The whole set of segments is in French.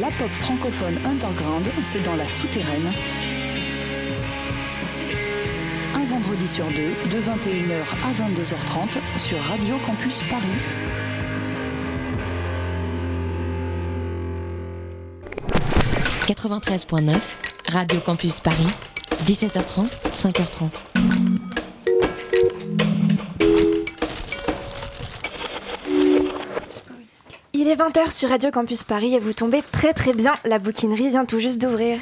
La pop francophone underground, c'est dans la souterraine. Un vendredi sur deux, de 21h à 22h30 sur Radio Campus Paris. « 93.9, Radio Campus Paris, 17h30, 5h30. Il est 20h sur Radio Campus Paris et vous tombez très très bien, la bouquinerie vient tout juste d'ouvrir.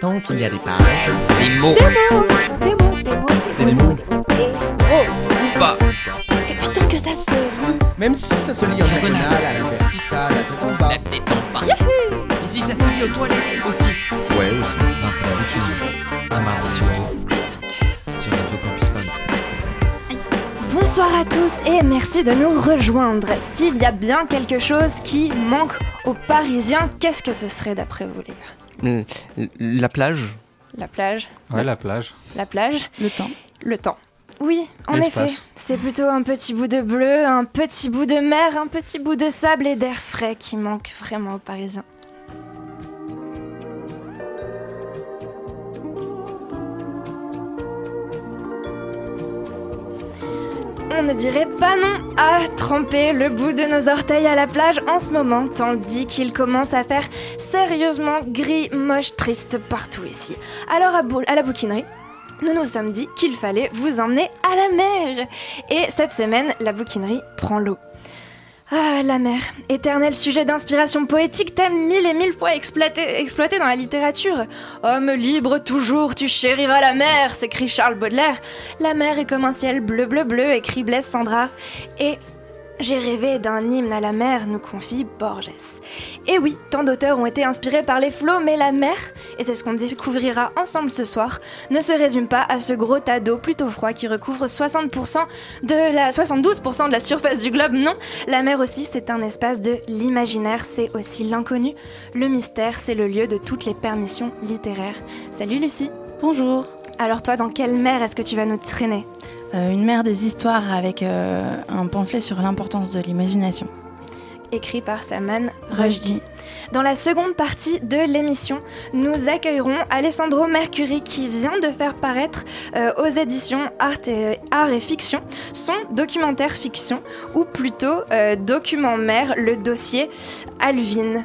Tant qu'il y a des pages, Des mots. Des mots, des mots, des mots, Des mots. Ou pas. Et putain que ça se lit même si ça se lit en diagonale, à la verticale, la tête en bas. La tête en bas. Ici, ça se lit aux toilettes aussi. Ouais, aussi. Ben, c'est la bouquinerie. Un mardi sur deux. Bonsoir à tous et merci de nous rejoindre. S'il y a bien quelque chose qui manque aux Parisiens, qu'est-ce que ce serait d'après vous les gars Hmm, La plage La plage Ouais, la plage. La plage Le temps. Le temps. Oui, en effet, c'est plutôt un petit bout de bleu, un petit bout de mer, un petit bout de sable et d'air frais qui manque vraiment aux Parisiens. On ne dirait pas non à tremper le bout de nos orteils à la plage en ce moment, tandis qu'il commence à faire sérieusement gris, moche, triste partout ici. Alors à, à la bouquinerie, nous nous sommes dit qu'il fallait vous emmener à la mer. Et cette semaine, la bouquinerie prend l'eau. Ah, la mer, éternel sujet d'inspiration poétique, thème mille et mille fois exploité, dans la littérature. Homme libre toujours, tu chériras la mer, s'écrie Charles Baudelaire. La mer est comme un ciel bleu, bleu, bleu, écrit Blaise Sandra. Et j'ai rêvé d'un hymne à la mer, nous confie Borges. Et oui, tant d'auteurs ont été inspirés par les flots, mais la mer, et c'est ce qu'on découvrira ensemble ce soir, ne se résume pas à ce gros tas d'eau plutôt froid qui recouvre 60% de la, 72% de la surface du globe. Non, la mer aussi, c'est un espace de l'imaginaire, c'est aussi l'inconnu. Le mystère, c'est le lieu de toutes les permissions littéraires. Salut Lucie Bonjour. Alors toi, dans quelle mer est-ce que tu vas nous traîner? Une mer des histoires avec euh, un pamphlet sur l'importance de l'imagination. écrit par Salman Rushdie. Dans la seconde partie de l'émission, nous accueillerons Alessandro Mercuri qui vient de faire paraître euh, aux éditions Art et, Art et Fiction son documentaire fiction, ou plutôt euh, document mère, le dossier Alvin.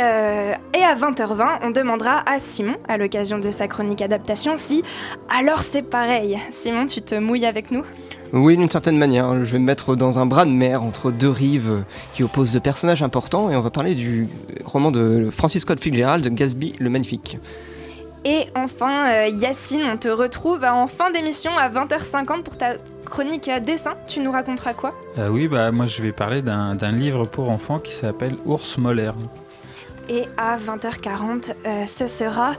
Euh, et à 20h20, on demandera à Simon, à l'occasion de sa chronique adaptation, si alors c'est pareil. Simon, tu te mouilles avec nous? Oui, d'une certaine manière. Je vais me mettre dans un bras de mer entre deux rives qui opposent deux personnages importants et on va parler du roman de Francis Scott Fitzgerald, Gatsby le Magnifique. Et enfin, euh, Yacine, on te retrouve en fin d'émission à 20h50 pour ta chronique dessin. Tu nous raconteras quoi? Euh, oui, bah moi je vais parler d'un d'un livre pour enfants qui s'appelle Ours Molaire. Et à 20h40, euh, ce sera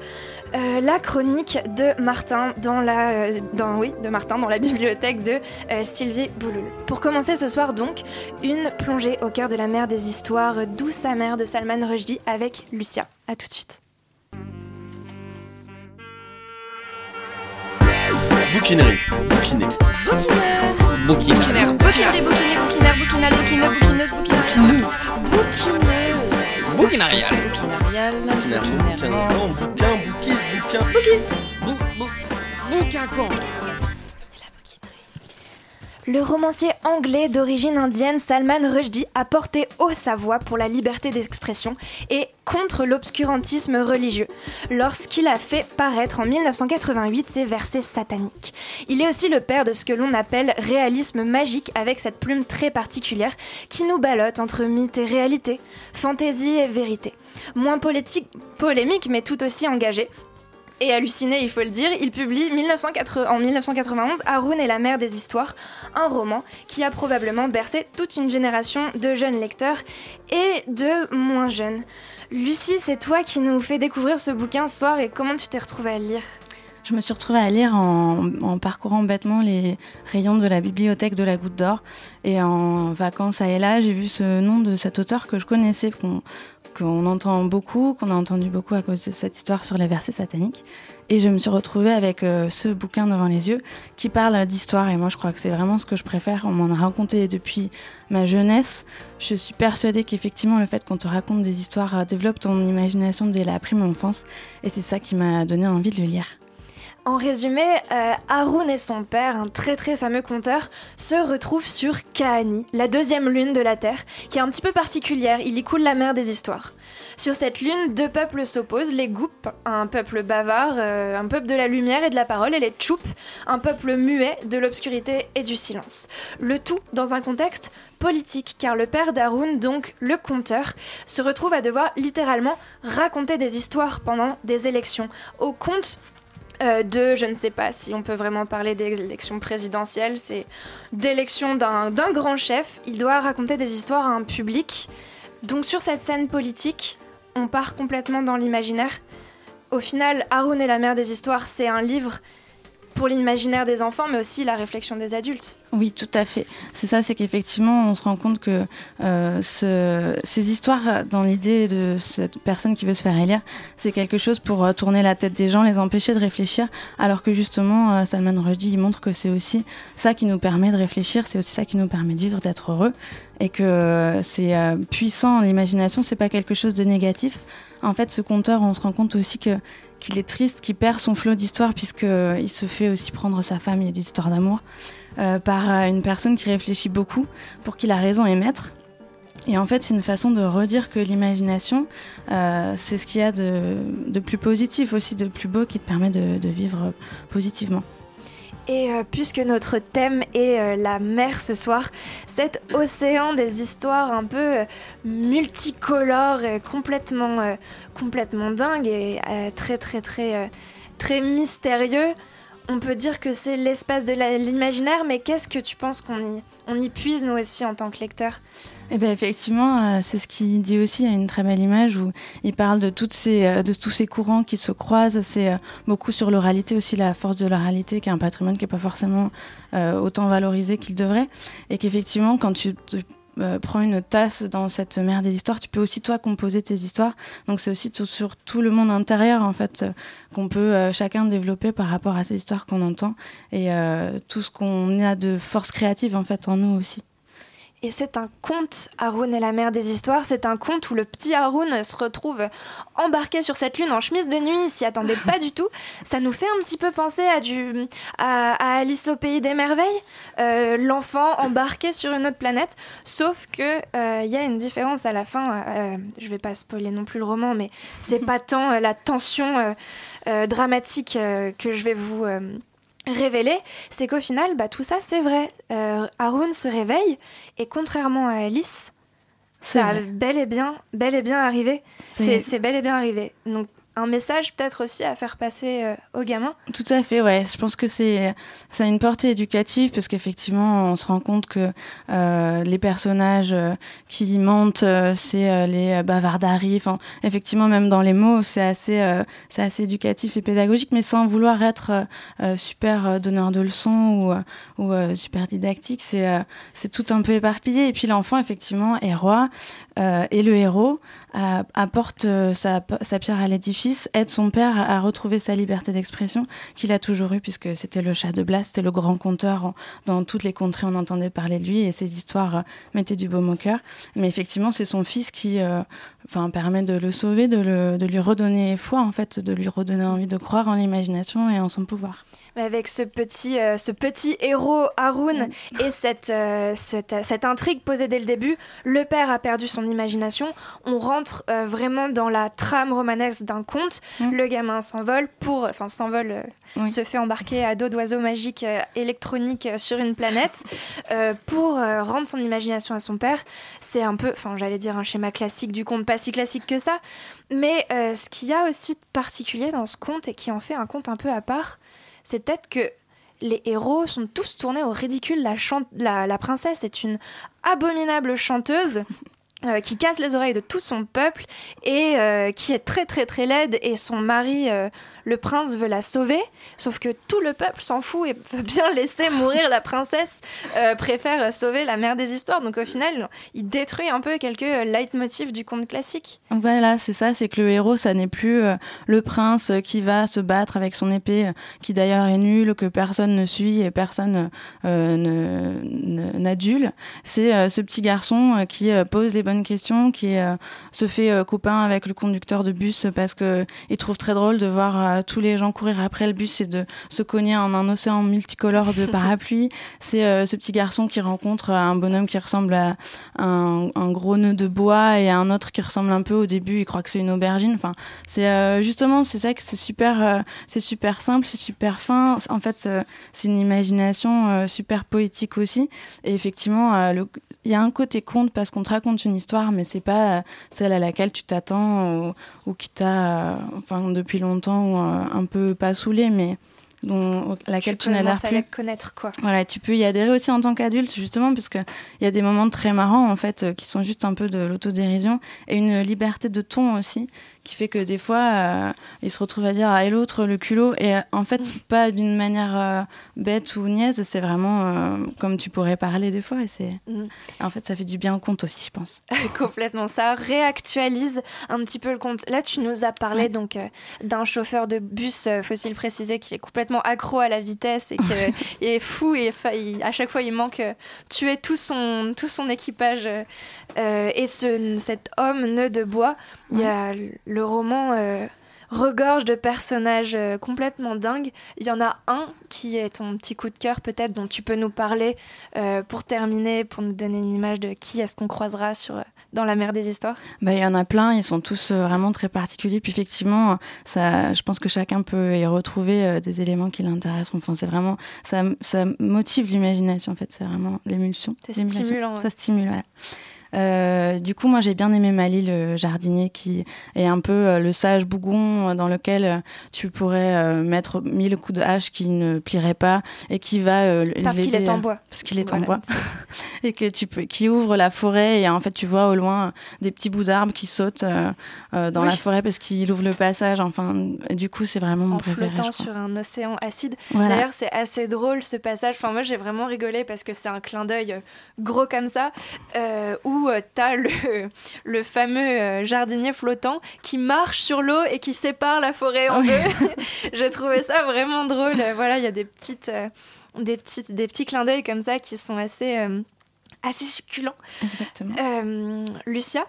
euh, la chronique de Martin dans la, euh, dans, oui, de Martin dans la bibliothèque de euh, Sylvie Bouloul. Pour commencer ce soir donc, une plongée au cœur de la mer des histoires douce amère de Salman Rushdie avec Lucia. À tout de suite. Bouquinerie. Bouquiné. Bouquinaire Bouquinaire. Bouquinerie, bouquinaire, bouquinaire, bouquinal, bouquineuse, bouquineuse, bouquineur. Bouquineuse. Bouquinarial. Bouquinarial. Bouquin, bouquinairement. bouquin, bouquis, bouquin. Le romancier anglais d'origine indienne Salman Rushdie a porté haut sa voix pour la liberté d'expression et contre l'obscurantisme religieux lorsqu'il a fait paraître en 1988 ses versets sataniques. Il est aussi le père de ce que l'on appelle réalisme magique avec cette plume très particulière qui nous ballotte entre mythe et réalité, fantaisie et vérité. Moins polémique mais tout aussi engagé, et halluciné, il faut le dire, il publie 1980 en 1991 Haroun et la mer des histoires, un roman qui a probablement bercé toute une génération de jeunes lecteurs et de moins jeunes. Lucie, c'est toi qui nous fais découvrir ce bouquin ce soir et comment tu t'es retrouvée à le lire? Je me suis retrouvée à lire en, parcourant bêtement les rayons de la bibliothèque de la Goutte d'Or. Et en vacances à Ella, j'ai vu ce nom de cet auteur que je connaissais, qu'on entend beaucoup, qu'on a entendu beaucoup à cause de cette histoire sur les versets sataniques. Et je me suis retrouvée avec euh, ce bouquin devant les yeux qui parle d'histoire. Et moi, je crois que c'est vraiment ce que je préfère. On m'en a raconté depuis ma jeunesse. Je suis persuadée qu'effectivement, le fait qu'on te raconte des histoires euh, développe ton imagination dès la prime enfance. Et c'est ça qui m'a donné envie de le lire. En résumé, euh, Haroun et son père, un très très fameux conteur, se retrouvent sur Kaani, la deuxième lune de la Terre, qui est un petit peu particulière, il y coule la mer des histoires. Sur cette lune, deux peuples s'opposent, les Goup, un peuple bavard, euh, un peuple de la lumière et de la parole, et les Tchoup, un peuple muet de l'obscurité et du silence. Le tout dans un contexte politique, car le père d'Haroun, donc le conteur, se retrouve à devoir littéralement raconter des histoires pendant des élections, au compte euh, de, je ne sais pas si on peut vraiment parler d'élection présidentielle, c'est d'élection d'un grand chef. Il doit raconter des histoires à un public. Donc sur cette scène politique, on part complètement dans l'imaginaire. Au final, Haroun et la mère des histoires, c'est un livre pour l'imaginaire des enfants, mais aussi la réflexion des adultes. Oui, tout à fait. C'est ça, c'est qu'effectivement, on se rend compte que euh, ce- ces histoires, dans l'idée de cette personne qui veut se faire élire, c'est quelque chose pour euh, tourner la tête des gens, les empêcher de réfléchir, alors que justement, euh, Salman Rushdie, il montre que c'est aussi ça qui nous permet de réfléchir, c'est aussi ça qui nous permet de vivre, d'être heureux, et que c'est puissant, l'imagination, c'est pas quelque chose de négatif. En fait, ce conteur, on se rend compte aussi que qu'il est triste, qu'il perd son flot d'histoire, puisqu'il se fait aussi prendre sa femme, il y a des histoires d'amour euh, par euh, une personne qui réfléchit beaucoup pour qui la raison est maître. Et en fait, c'est une façon de redire que l'imagination, euh, c'est ce qu'il y a de, de plus positif aussi, de plus beau, qui te permet de vivre positivement. Et euh, puisque notre thème est euh, la mer ce soir, cet océan des histoires un peu euh, multicolores, complètement, complètement dingue et très très très très mystérieux, on peut dire que c'est l'espace de l'imaginaire, mais qu'est-ce que tu penses qu'on y, puise nous aussi en tant que lecteur Et bien effectivement, euh, c'est ce qu'il dit aussi. Il y a une très belle image où il parle de, toutes ces, euh, de tous ces courants qui se croisent. C'est euh, beaucoup sur l'oralité aussi, la force de l'oralité, qui est un patrimoine qui n'est pas forcément autant valorisé qu'il devrait. Et qu'effectivement, quand tu prends une tasse dans cette mer des histoires, tu peux aussi toi composer tes histoires. Donc c'est aussi sur tout le monde intérieur en fait qu'on peut chacun développer par rapport à ces histoires qu'on entend et tout ce qu'on a de force créative en fait en nous aussi. Et c'est un conte, Haroun et la mer des histoires. C'est un conte où le petit Haroun se retrouve embarqué sur cette lune en chemise de nuit. Il s'y attendait pas du tout. Ça nous fait un petit peu penser à, du, à, Alice au pays des merveilles. Euh, L'enfant embarqué sur une autre planète. Sauf que euh, il y a une différence à la fin. Euh, je vais pas spoiler non plus le roman, mais c'est pas tant euh, la tension euh, euh, dramatique euh, que je vais vous. Révéler, c'est qu'au final, bah, tout ça c'est vrai. Euh, Haroun se réveille et contrairement à Alice, ça a bel et bien, bel et bien arrivé. C'est bel et bien arrivé. Donc un message peut-être aussi à faire passer euh, aux gamins. Tout à fait, ouais. Je pense que c'est ça a une portée éducative parce qu'effectivement, on se rend compte que euh, les personnages euh, qui mentent, c'est les bavardaries. Enfin, effectivement, même dans les mots, c'est assez, c'est assez éducatif et pédagogique, mais sans vouloir être super donneur de leçons ou, ou super didactique. C'est c'est tout un peu éparpillé. Et puis l'enfant, effectivement, est roi euh, et le héros euh, apporte euh, sa, pierre à l'édifice, aide son père à, retrouver sa liberté d'expression qu'il a toujours eu puisque c'était le chat de Blas, c'était le grand conteur. Dans toutes les contrées, on entendait parler de lui et ses histoires mettaient du baume au cœur. Mais effectivement, c'est son fils qui enfin, permet de le sauver, de, de lui redonner foi, en fait, de lui redonner envie de croire en l'imagination et en son pouvoir. Mais avec ce petit, euh, ce petit héros Haroun et cette, euh, cette, cette intrigue posée dès le début, le père a perdu son imagination. On rentre euh, vraiment dans la trame romanesque d'un conte. Mm. Le gamin s'envole pour, enfin s'envole, euh, Oui. se fait embarquer à dos d'oiseau magique euh, électronique euh, sur une planète euh, pour euh, rendre son imagination à son père. C'est un peu, enfin j'allais dire un schéma classique du conte, pas si classique que ça. Mais euh, ce qu'il y a aussi de particulier dans ce conte et qui en fait un conte un peu à part, c'est peut-être que les héros sont tous tournés au ridicule. La, princesse est une abominable chanteuse. euh, qui casse les oreilles de tout son peuple et euh, qui est très très très laide et son mari euh, le prince veut la sauver sauf que tout le peuple s'en fout et veut bien laisser mourir la princesse euh, préfère sauver la mère des histoires donc au final il détruit un peu quelques leitmotifs du conte classique Voilà, c'est ça, c'est que le héros, ça n'est plus euh, le prince qui va se battre avec son épée, euh, qui d'ailleurs est nul, que personne ne suit et personne ne- ne- n'adule. C'est ce petit garçon qui pose les bonnes questions, qui se fait copain avec le conducteur de bus parce que il trouve très drôle de voir tous les gens courir après le bus et de se cogner en un océan multicolore de parapluies. C'est euh, ce petit garçon qui rencontre euh, un bonhomme qui ressemble à un, un gros nœud de bois et un autre qui ressemble un peu au début, il croit que c'est une aubergine. Enfin, c'est euh, justement c'est ça que c'est super, c'est super simple, c'est super fin. En fait, c'est une imagination super poétique aussi. Et effectivement, il y a un côté conte parce qu'on te raconte une histoire, mais c'est pas celle à laquelle tu t'attends ou, ou qui t'a, enfin, depuis longtemps euh, un peu pas saoulé, mais dont laquelle tu, n'adhères commences à plus. connaître quoi Voilà, tu peux y adhérer aussi en tant qu'adulte, justement, parce qu'il y a des moments très marrants, en fait, euh, qui sont juste un peu de l'autodérision et une liberté de ton aussi, qui fait que des fois, euh, ils se retrouvent à dire Ah, et l'autre, le culot. Et euh, en fait, pas d'une manière euh, bête ou niaise, c'est vraiment comme tu pourrais parler des fois. Et c'est. Mm. En fait, ça fait du bien au compte aussi, je pense. Complètement, ça réactualise un petit peu le compte. Là, tu nous as parlé Ouais. donc d'un chauffeur de bus. Faut-il préciser qu'il est complètement accro à la vitesse et qu'il est fou et il- à chaque fois il manque euh, tuer tout son tout son équipage. euh, euh, et ce cet homme nœud de bois, il y a le roman. euh, regorge de personnages euh, complètement dingues. Il y en a un qui est ton petit coup de cœur peut-être dont tu peux nous parler pour terminer, pour nous donner une image de qui est-ce qu'on croisera sur, dans la mer des histoires? Bah, il y en a plein, ils sont tous euh, vraiment très particuliers. Puis effectivement, ça, je pense que chacun peut y retrouver euh, des éléments qui l'intéressent. Enfin, c'est vraiment, ça, ça motive l'imagination. En fait, c'est vraiment l'émulsion. C'est stimulant, ouais. Ça stimule. Voilà. Euh, du coup, moi, j'ai bien aimé Mali, le jardinier, qui est un peu euh, le sage bougon euh, dans lequel tu pourrais mettre mille coups de hache qui ne plieraient pas et qui va Parce qu'il est en bois. parce qu'il est en bois et que tu peux qui ouvre la forêt et en fait tu vois au loin des petits bouts d'arbres qui sautent dans Oui. la forêt parce qu'il ouvre le passage enfin du coup c'est vraiment mon en préféré flottant sur un océan acide. Voilà. D'ailleurs, c'est assez drôle ce passage. Enfin, moi, j'ai vraiment rigolé parce que c'est un clin d'œil gros comme ça, euh, où euh, t'as le, le fameux euh, jardinier flottant qui marche sur l'eau et qui sépare la forêt en Oui. deux. j'ai trouvé ça vraiment drôle. Voilà, il y a des petites, euh, des petites, des petits clins d'œil comme ça qui sont assez, assez succulents. exactement Lucia,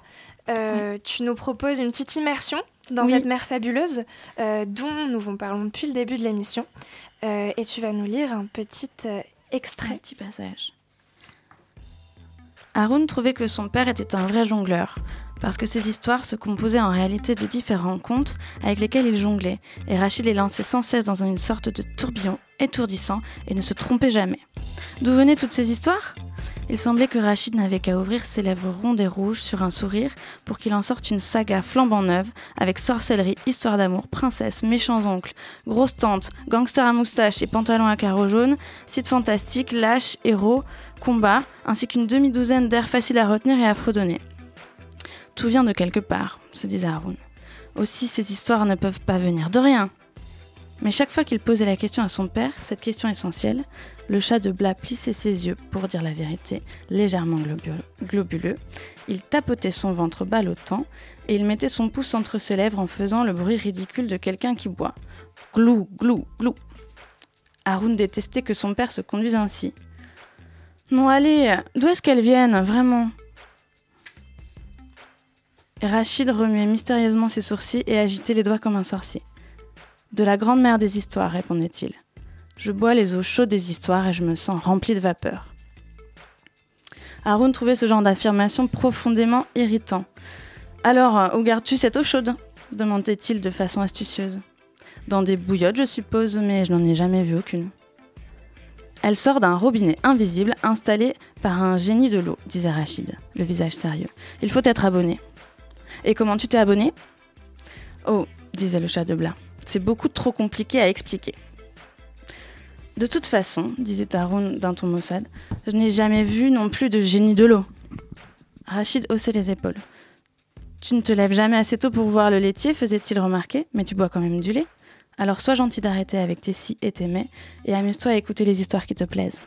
euh, tu nous proposes une petite immersion dans Oui. cette mer fabuleuse euh, dont nous vous parlons depuis le début de l'émission. Euh, et tu vas nous lire un petit euh, un extrait. petit passage Haroun trouvait que son père était un vrai jongleur parce que ses histoires se composaient en réalité de différents contes avec lesquels il jonglait, et Rachid les lançait sans cesse dans une sorte de tourbillon étourdissant et ne se trompait jamais. D'où venaient toutes ces histoires? Il semblait que Rachid n'avait qu'à ouvrir ses lèvres rondes et rouges sur un sourire pour qu'il en sorte une saga flambant neuve avec sorcellerie, histoire d'amour, princesse, méchants oncles, grosse tante, gangster à moustache et pantalon à carreaux jaunes, site fantastique, lâche, héros, combat, ainsi qu'une demi-douzaine d'airs faciles à retenir et à fredonner. Tout vient de quelque part, se disait Haroun. Aussi, ces histoires ne peuvent pas venir de rien. Mais chaque fois qu'il posait la question à son père, cette question essentielle, le chat de Blas plissait ses yeux pour dire la vérité, légèrement globu- globuleux. Il tapotait son ventre ballottant et il mettait son pouce entre ses lèvres en faisant le bruit ridicule de quelqu'un qui boit. Glou, glou, glou. Haroun détestait que son père se conduise ainsi. Non, allez, d'où est-ce qu'elles viennent, vraiment? Rachid remuait mystérieusement ses sourcils et agitait les doigts comme un sorcier. De la grande mère des histoires, répondait-il. Je bois les eaux chaudes des histoires et je me sens rempli de vapeur. Haroun trouvait ce genre d'affirmation profondément irritant. Alors, euh, où gardes-tu cette eau chaude? demandait-il de façon astucieuse. Dans des bouillottes, je suppose, mais je n'en ai jamais vu aucune. Elle sort d'un robinet invisible installé par un génie de l'eau, disait Rachid, le visage sérieux. Il faut être abonné. Et comment tu t'es abonné? Oh, disait le chat de Blas, c'est beaucoup trop compliqué à expliquer. De toute façon, disait Haroun d'un ton maussade, je n'ai jamais vu non plus de génie de l'eau. Rachid haussait les épaules. Tu ne te lèves jamais assez tôt pour voir le laitier, faisait-il remarquer, mais tu bois quand même du lait. Alors sois gentil d'arrêter avec tes si et tes mais, et amuse-toi à écouter les histoires qui te plaisent.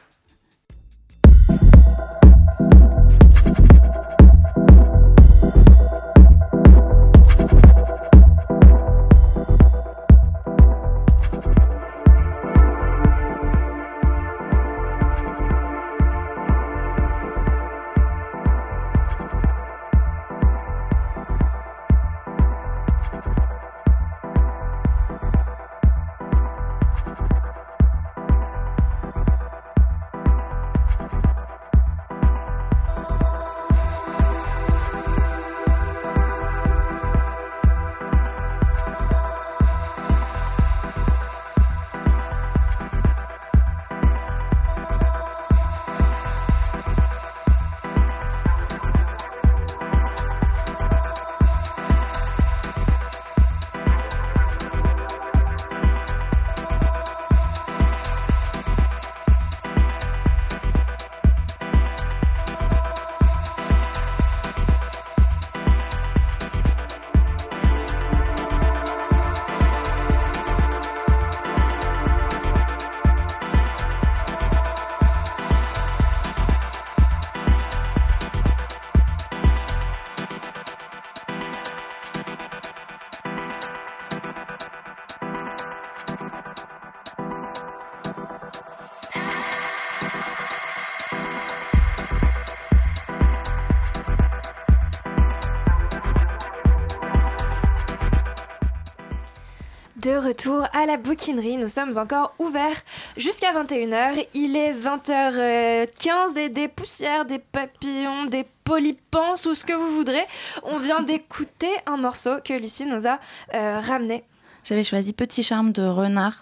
De retour à la bouquinerie, nous sommes encore ouverts jusqu'à 21h. Il est 20h15 et des poussières, des papillons, des polypans ou ce que vous voudrez. On vient d'écouter un morceau que Lucie nous a euh, ramené. J'avais choisi Petit Charme de Renard.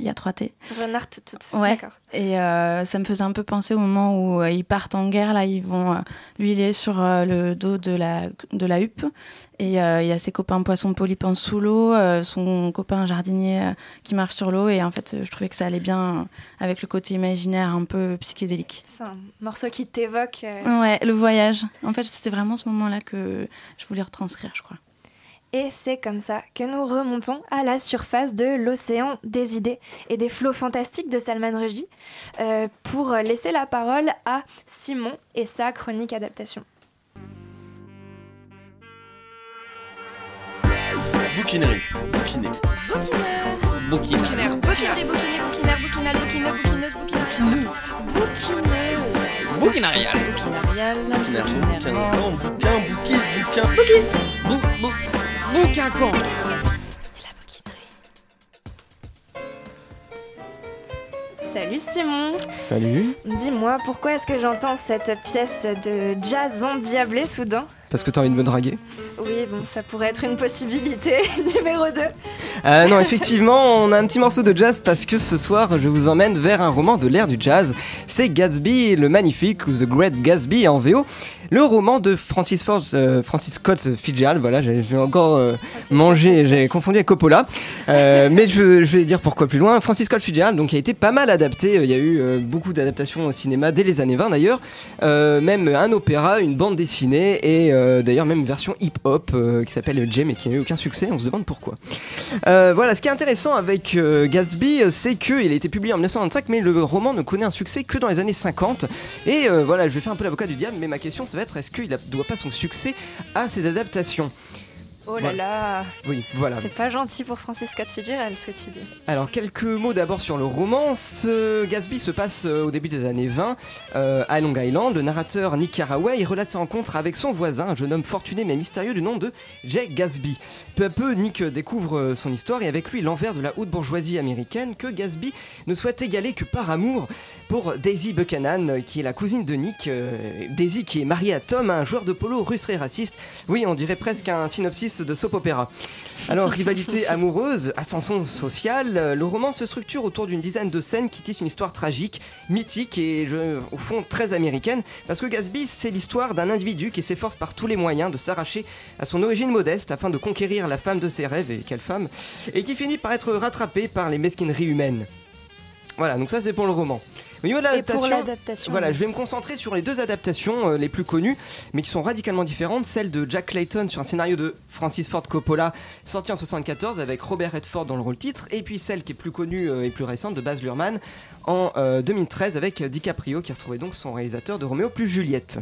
Il y a trois T. Renard, Ouais. d'accord. Et euh, ça me faisait un peu penser au moment où euh, ils partent en guerre. Là, ils vont. euh, lui, il est sur euh, le dos de la, de la huppe. Et il y a ses copains poissons polypans sous l'eau, son copain jardinier qui marche sur l'eau. Et en fait, je trouvais que ça allait bien avec le côté imaginaire un peu psychédélique. C'est un morceau qui t'évoque. Ouais, le voyage. En fait, c'est vraiment ce moment-là que je voulais retranscrire, je crois. Et c'est comme ça que nous remontons à la surface de l'océan des idées et des flots fantastiques de Salman Rushdie euh, pour laisser la parole à Simon et sa chronique adaptation. Bouquinerie. Bouquiné. Bouquinaire. Bouquineuse, bouquineuse. Bouquineuse. Bouquinariale. Bouquin. Bouquin. Bouquin. Bouquise. Bouquin. Bou, bouquincan. C'est la bouquinerie. Salut Simon. Salut. Dis-moi, pourquoi est-ce que j'entends cette pièce de jazz endiablé soudain? Parce que t'as envie de me draguer. Oui, bon, ça pourrait être une possibilité. Numéro 2. Euh, non, effectivement, on a un petit morceau de jazz parce que ce soir, je vous emmène vers un roman de l'ère du jazz. C'est Gatsby le Magnifique ou The Great Gatsby en VO. Le roman de Francis, Ford, euh, Francis Scott Fitzgerald. Voilà, j'ai encore euh, mangé, j'ai confondu avec Coppola. Euh, mais je, je vais dire pourquoi plus loin. Francis Scott Fitzgerald, donc, a été pas mal adapté. Il y a eu euh, beaucoup d'adaptations au cinéma dès les années 20 d'ailleurs. Euh, même un opéra, une bande dessinée et euh, d'ailleurs même version hip-hop euh, qui s'appelle Jem et qui n'a eu aucun succès. On se demande pourquoi. Euh, voilà, ce qui est intéressant avec Gatsby, c'est qu'il a été publié en 1925, mais le roman ne connaît un succès que dans les années 50. Et voilà, je vais faire un peu l'avocat du diable, mais ma question, ça va être est-ce qu'il ne doit pas son succès à ses adaptations? Oh là Voilà. là. Oui, voilà. C'est pas gentil pour Francis Scott Fitzgerald ce que tu dis. Alors, quelques mots d'abord sur le roman. Ce Gatsby se passe euh, au début des années 20 euh, à Long Island. Le narrateur Nick Carraway relate sa rencontre avec son voisin, un jeune homme fortuné mais mystérieux du nom de Jake Gatsby. Peu à peu, Nick découvre euh, son histoire et avec lui l'envers de la haute bourgeoisie américaine que Gatsby ne souhaite égaler que par amour pour Daisy Buchanan, qui est la cousine de Nick. euh, Daisy qui est mariée à Tom, un joueur de polo russe très raciste. Oui, on dirait presque un synopsis de soap opéra. Alors, rivalité amoureuse, ascension sociale, euh, le roman se structure autour d'une dizaine de scènes qui tissent une histoire tragique, mythique et je- au fond très américaine, parce que Gatsby, c'est l'histoire d'un individu qui s'efforce par tous les moyens de s'arracher à son origine modeste afin de conquérir la femme de ses rêves, et quelle femme, et qui finit par être rattrapé par les mesquineries humaines. Voilà, donc ça c'est pour le roman. Au niveau de l'adaptation, l'adaptation. voilà, je vais me concentrer sur les deux adaptations euh, les plus connues, mais qui sont radicalement différentes. Celle de Jack Clayton sur un scénario de Francis Ford Coppola, sorti en 74 avec Robert Redford dans le rôle titre, et puis celle qui est plus connue euh, et plus récente de Baz Luhrmann en euh, 2013 avec DiCaprio, qui retrouvait donc son réalisateur de Roméo plus Juliette.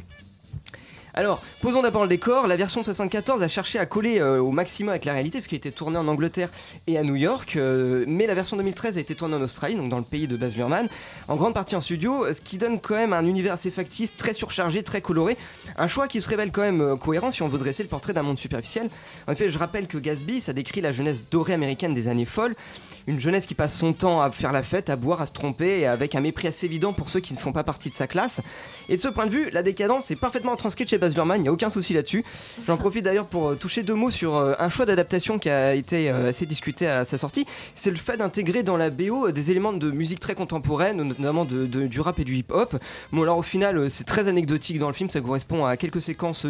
Alors, posons d'abord le décor. La version de 74 a cherché à coller euh, au maximum avec la réalité, puisqu'il était tourné en Angleterre et à New York. euh, mais la version 2013 a été tournée en Australie, donc dans le pays de Baz Luhrmann, en grande partie en studio, ce qui donne quand même un univers assez factice, très surchargé, très coloré. Un choix qui se révèle quand même euh, cohérent si on veut dresser le portrait d'un monde superficiel. En effet, je rappelle que Gatsby, ça décrit la jeunesse dorée américaine des années folles. Une jeunesse qui passe son temps à faire la fête, à boire, à se tromper, et avec un mépris assez évident pour ceux qui ne font pas partie de sa classe. Et de ce point de vue, la décadence est parfaitement transcrite chez Baz Luhrmann, il n'y a aucun souci là-dessus. J'en profite d'ailleurs pour euh, toucher deux mots sur euh, un choix d'adaptation qui a été euh, assez discuté à sa sortie. C'est le fait d'intégrer dans la BO des éléments de musique très contemporaine, notamment de- de- du rap et du hip-hop. Bon, alors au final, c'est très anecdotique dans le film, ça correspond à quelques séquences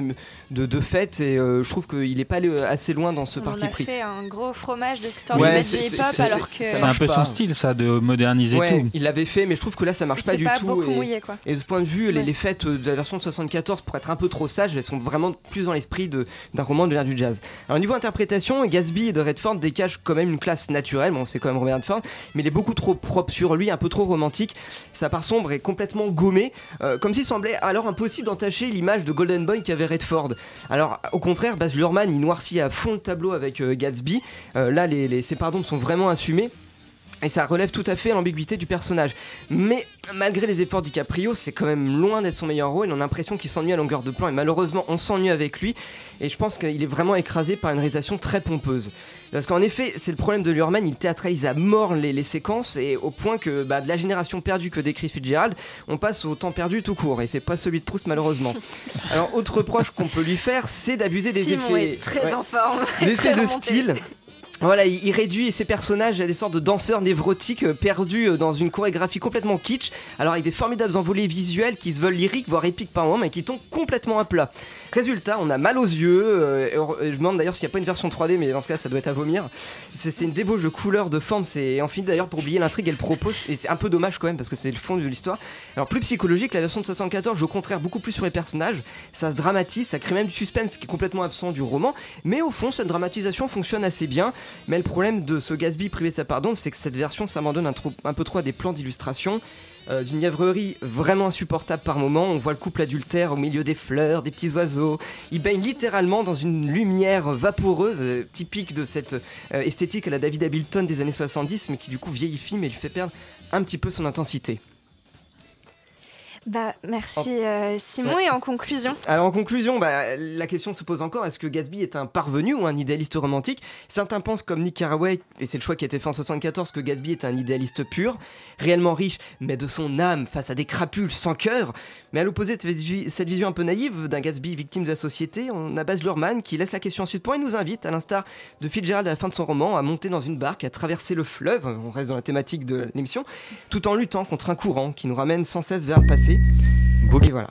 de, de fêtes, et euh, je trouve qu'il n'est pas allé assez loin dans ce On parti a pris. fait un gros fromage de cette histoire Ouais, de hip-hop alors que ça C'est un peu pas. son style, ça, de moderniser Ouais, tout. il l'avait fait, mais je trouve que là ça marche pas du pas tout. beaucoup et- mouillé quoi. et de ce point de vue, les, Ouais. les fêtes de la version de 74, pour être un peu trop sages, elles sont vraiment plus dans l'esprit de- d'un roman de l'ère du jazz. Alors, au niveau interprétation, Gatsby et de Redford dégagent quand même une classe naturelle. Bon, c'est quand même Robert Redford, mais il est beaucoup trop propre sur lui, un peu trop romantique. Sa part sombre est complètement gommée, euh, comme s'il semblait alors impossible d'entacher l'image de Golden Boy qu'avait Redford. Alors, au contraire, Baz Luhrmann, il noircit à fond le tableau avec euh, Gatsby. Euh, là, les, les, ses pardons sont vraiment assumés. Et ça relève tout à fait l'ambiguïté du personnage. Mais malgré les efforts DiCaprio, c'est quand même loin d'être son meilleur rôle. On a l'impression qu'il s'ennuie à longueur de plan et malheureusement on s'ennuie avec lui. Et je pense qu'il est vraiment écrasé par une réalisation très pompeuse. Parce qu'en effet, c'est le problème de Luhrmann, il théâtralise à mort les, les séquences et au point que bah, de la génération perdue que décrit Fitzgerald, on passe au temps perdu tout court. Et c'est pas celui de Proust malheureusement. Alors autre reproche qu'on peut lui faire, c'est d'abuser des Simon effets. est très Ouais. en forme. De style. Voilà, il, réduit ses personnages à des sortes de danseurs névrotiques euh, perdus euh, dans une chorégraphie complètement kitsch, alors avec des formidables envolées visuelles qui se veulent lyriques, voire épiques par moments, mais qui tombent complètement à plat. Résultat, on a mal aux yeux, euh, je me demande d'ailleurs s'il n'y a pas une version 3D, mais dans ce cas, ça doit être à vomir. C'est c'est une débauche de couleurs, de formes, c'est en finit d'ailleurs pour oublier l'intrigue, elle propose, et c'est un peu dommage quand même, parce que c'est le fond de l'histoire. Alors, plus psychologique, la version de 74 joue au contraire beaucoup plus sur les personnages, ça se dramatise, ça crée même du suspense qui est complètement absent du roman, mais au fond, cette dramatisation fonctionne assez bien. Mais le problème de ce Gatsby privé de sa pardon, c'est que cette version s'abandonne un, trop- un peu trop à des plans d'illustration. euh, d'une mièvrerie vraiment insupportable par moment. On voit le couple adultère au milieu des fleurs, des petits oiseaux. Il baigne littéralement dans une lumière vaporeuse, euh, typique de cette euh, esthétique à la David Hamilton des années 70, mais qui du coup film et lui fait perdre un petit peu son intensité. Bah, merci euh, Simon. Ouais. Et en conclusion, Alors en conclusion, bah, la question se pose encore est-ce que Gatsby est un parvenu ou un idéaliste romantique? Certains pensent comme Nick Carraway, et c'est le choix qui a été fait en 74, que Gatsby est un idéaliste pur, réellement riche, mais de son âme face à des crapules sans cœur. Mais à l'opposé de cette vision un peu naïve d'un Gatsby victime de la société, on a Baz Luhrmann qui laisse la question en suspens et nous invite, à l'instar de Fitzgerald à la fin de son roman, à monter dans une barque, à traverser le fleuve, on reste dans la thématique de l'émission, tout en luttant contre un courant qui nous ramène sans cesse vers le passé. Et voilà.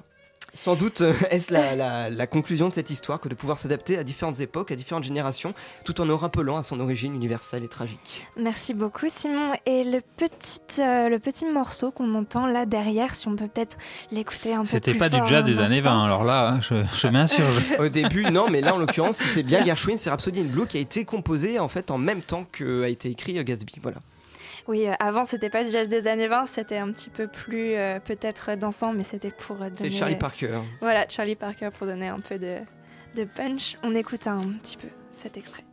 Sans doute euh, est-ce la, la- la conclusion de cette histoire que de pouvoir s'adapter à différentes époques, à différentes générations, tout en nous rappelant à son origine universelle et tragique? merci beaucoup Simon. Et le petit, euh, le petit morceau qu'on entend là derrière, si on peut peut-être l'écouter un peu C'était pas du jazz des années instant. 20, alors là, hein, je, je m'insurge. Au début, non, mais là en l'occurrence, si c'est bien Gershwin, c'est Rhapsody in Blue qui a été composé en fait en même temps que a été écrit euh, Gatsby. Voilà. Oui, euh, avant c'était pas du jazz des années 20, c'était un petit peu plus euh, peut-être dansant, mais c'était pour euh, C'est donner. Charlie Parker. Voilà, Charlie Parker pour donner un peu de, de punch. On écoute un petit peu cet extrait.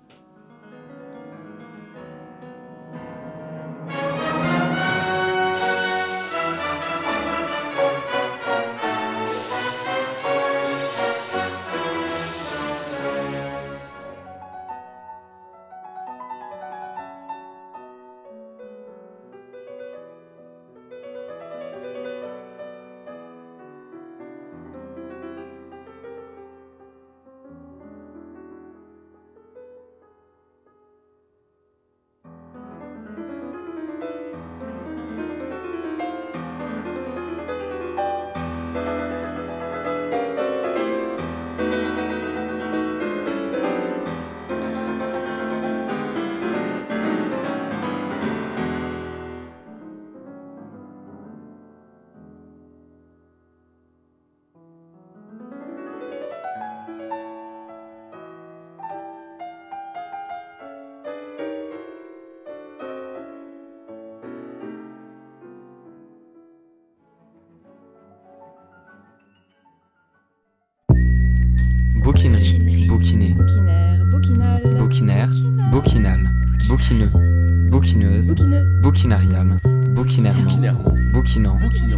Bouquinairement, bouquinant,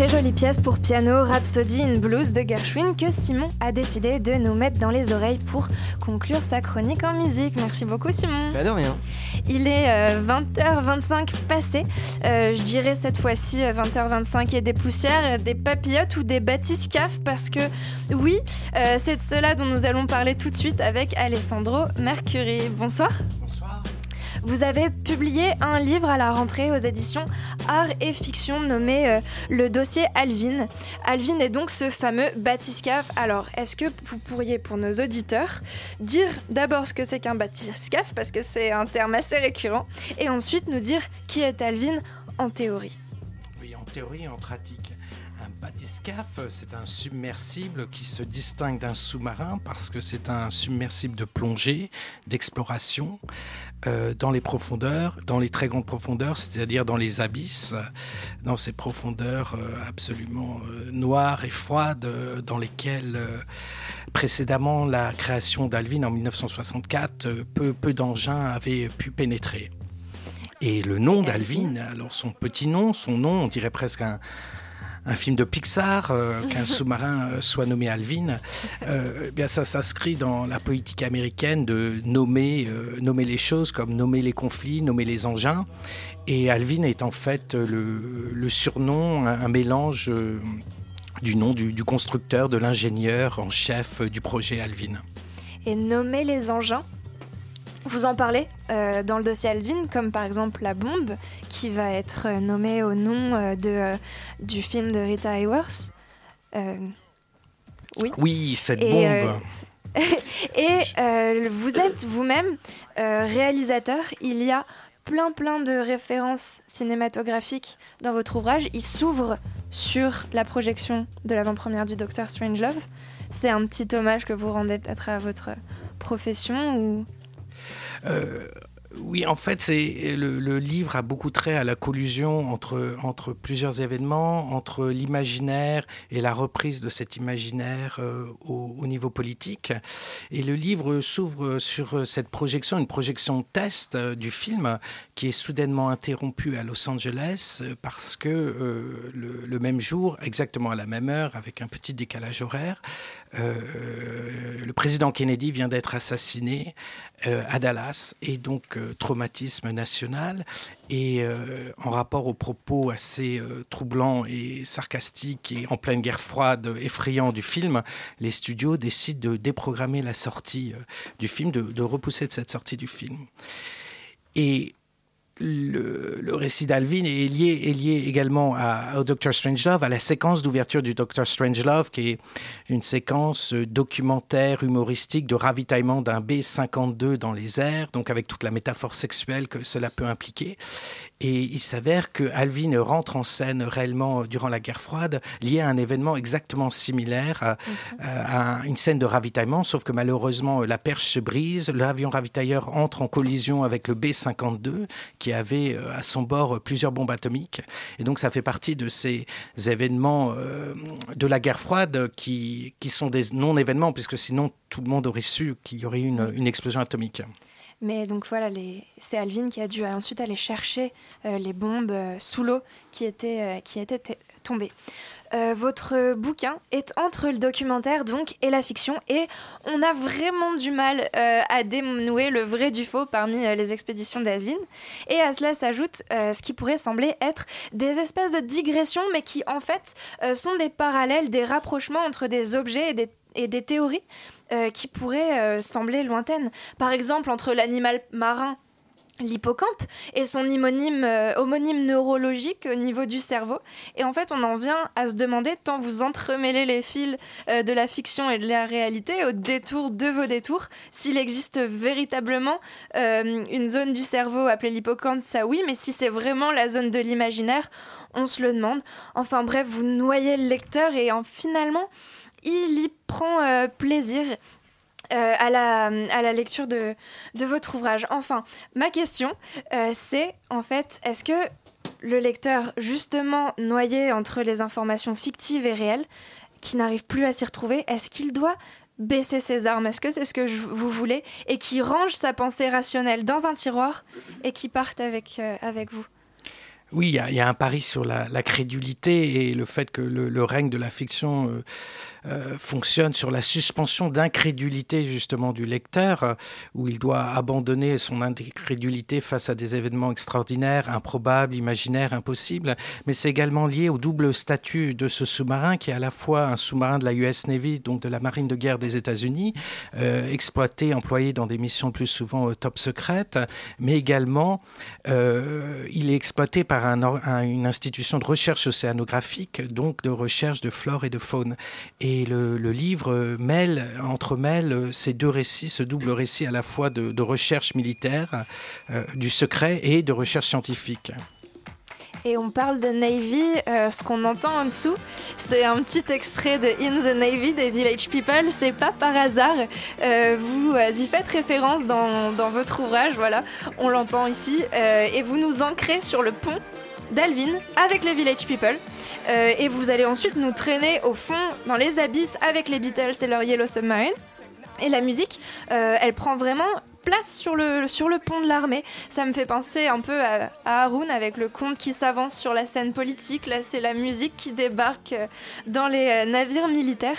très jolie pièce pour piano, Rhapsody in Blues de Gershwin que Simon a décidé de nous mettre dans les oreilles pour conclure sa chronique en musique. Merci beaucoup Simon. Bah de rien. Il est euh, 20h25 passé. Euh, je dirais cette fois-ci euh, 20h25 et des poussières, euh, des papillotes ou des bathyscaphes parce que oui, euh, c'est de cela dont nous allons parler tout de suite avec Alessandro Mercuri. Bonsoir. Bonsoir. Vous avez publié un livre à la rentrée aux éditions Art et Fiction nommé euh, Le dossier Alvin. Alvin est donc ce fameux bathyscaphe. Alors, est-ce que vous pourriez, pour nos auditeurs, dire d'abord ce que c'est qu'un bathyscaphe, parce que c'est un terme assez récurrent, et ensuite nous dire qui est Alvin en théorie? Oui, en théorie et en pratique. Bathyscaphe, c'est un submersible qui se distingue d'un sous-marin parce que c'est un submersible de plongée, d'exploration euh, dans les profondeurs, dans les très grandes profondeurs, c'est-à-dire dans les abysses, dans ces profondeurs euh, absolument euh, noires et froides dans lesquelles précédemment la création d'Alvin en 1964, euh, peu, peu d'engins avaient pu pénétrer. Et le nom d'Alvin, alors son petit nom, son nom, on dirait presque un, un film de Pixar, euh, qu'un sous-marin euh, soit nommé Alvin, euh, eh bien ça s'inscrit dans la politique américaine de nommer, euh, nommer les choses comme nommer les conflits, nommer les engins. Et Alvin est en fait le, le surnom, un, un mélange du nom du, du constructeur, de l'ingénieur en chef du projet Alvin. Et nommer les engins? Vous en parlez euh, dans le dossier Alvin, comme par exemple la bombe, qui va être euh, nommée au nom euh, de, du film de Rita Hayworth. Oui. Oui, cette Et, bombe. Et euh, vous êtes vous-même euh, réalisateur. Il y a plein plein de références cinématographiques dans votre ouvrage. Il s'ouvre sur la projection de l'avant-première du Docteur Strangelove. C'est un petit hommage que vous rendez peut-être à votre profession ou Euh, oui, en fait, c'est le, livre a beaucoup trait à la collusion entre, entre plusieurs événements, entre l'imaginaire et la reprise de cet imaginaire euh, au, au niveau politique. Et le livre s'ouvre sur cette projection, une projection test euh, du film qui est soudainement interrompue à Los Angeles parce que le, même jour, exactement à la même heure, avec un petit décalage horaire, le président Kennedy vient d'être assassiné euh, à Dallas et donc euh, traumatisme national et euh, en rapport aux propos assez euh, troublants et sarcastiques et en pleine guerre froide effrayant du film, les studios décident de déprogrammer la sortie euh, du film, de, de repousser de cette sortie du film. Et le, récit d'Alvin est lié, est lié également à, au Doctor Strangelove, à la séquence d'ouverture du Doctor Strangelove, qui est une séquence euh, documentaire humoristique de ravitaillement d'un B-52 dans les airs, donc avec toute la métaphore sexuelle que cela peut impliquer. Et il s'avère que Alvin rentre en scène réellement durant la guerre froide, lié à un événement exactement similaire à, à une scène de ravitaillement, sauf que malheureusement la perche se brise, l'avion ravitailleur entre en collision avec le B-52 qui avait euh, à son bord plusieurs bombes atomiques. Et donc ça fait partie de ces événements euh, de la guerre froide qui, qui sont des non-événements, puisque sinon tout le monde aurait su qu'il y aurait eu une, une explosion atomique. Mais donc voilà, c'est Alvin qui a dû euh, ensuite aller chercher euh, les bombes euh, sous l'eau qui étaient, qui étaient tombées. Votre bouquin est entre le documentaire donc et la fiction et on a vraiment du mal à dénouer le vrai du faux parmi les expéditions d'Alvin. Et à cela s'ajoute ce qui pourrait sembler être des espèces de digressions mais qui en fait sont des parallèles, des rapprochements entre des objets et des, et des théories euh, qui pourraient euh, sembler lointaines. Par exemple entre l'animal marin l'hippocampe et son homonyme, euh, homonyme neurologique au niveau du cerveau. Et en fait, on en vient à se demander, tant vous entremêlez les fils de la fiction et de la réalité, au détour de vos détours, s'il existe véritablement une zone du cerveau appelée l'hippocampe, ça oui, mais si c'est vraiment la zone de l'imaginaire, on se le demande. Enfin bref, vous noyez le lecteur et en, finalement, il y prend euh, plaisir euh, à, la, lecture de, votre ouvrage. Enfin, ma question, euh, c'est en fait, est-ce que le lecteur justement noyé entre les informations fictives et réelles, qui n'arrive plus à s'y retrouver, est-ce qu'il doit baisser ses armes? Est-ce que c'est ce que vous voulez Et qui range sa pensée rationnelle dans un tiroir et qui parte avec, avec vous? Oui, il y, a- un pari sur la, crédulité et le fait que le règne de la fiction euh, fonctionne sur la suspension d'incrédulité justement du lecteur, euh, où il doit abandonner son incrédulité face à des événements extraordinaires, improbables, imaginaires, impossibles. Mais c'est également lié au double statut de ce sous-marin, qui est à la fois un sous-marin de la US Navy, donc de la marine de guerre des États-Unis, euh, exploité, employé dans des missions plus souvent top secrètes, mais également il est exploité par une institution de recherche océanographique, donc de recherche de flore et de faune. Et le, le livre mêle, entremêle ces deux récits, ce double récit à la fois de, recherche militaire, euh, du secret et de recherche scientifique. Et on parle de Navy, euh, ce qu'on entend en dessous, c'est un petit extrait de In the Navy des Village People. C'est pas par hasard. Euh, vous y faites référence dans, dans votre ouvrage, voilà, on l'entend ici. Et vous nous ancrez sur le pont d'Alvin avec les Village People. Euh, et vous allez ensuite nous traîner au fond, dans les abysses, avec les Beatles et leur Yellow Submarine. Et la musique, euh, elle prend vraiment place sur le, sur le pont de l'armée. Ça me fait penser un peu à, Haroun avec le conte qui s'avance sur la scène politique. Là, c'est la musique qui débarque euh, dans les euh, navires militaires.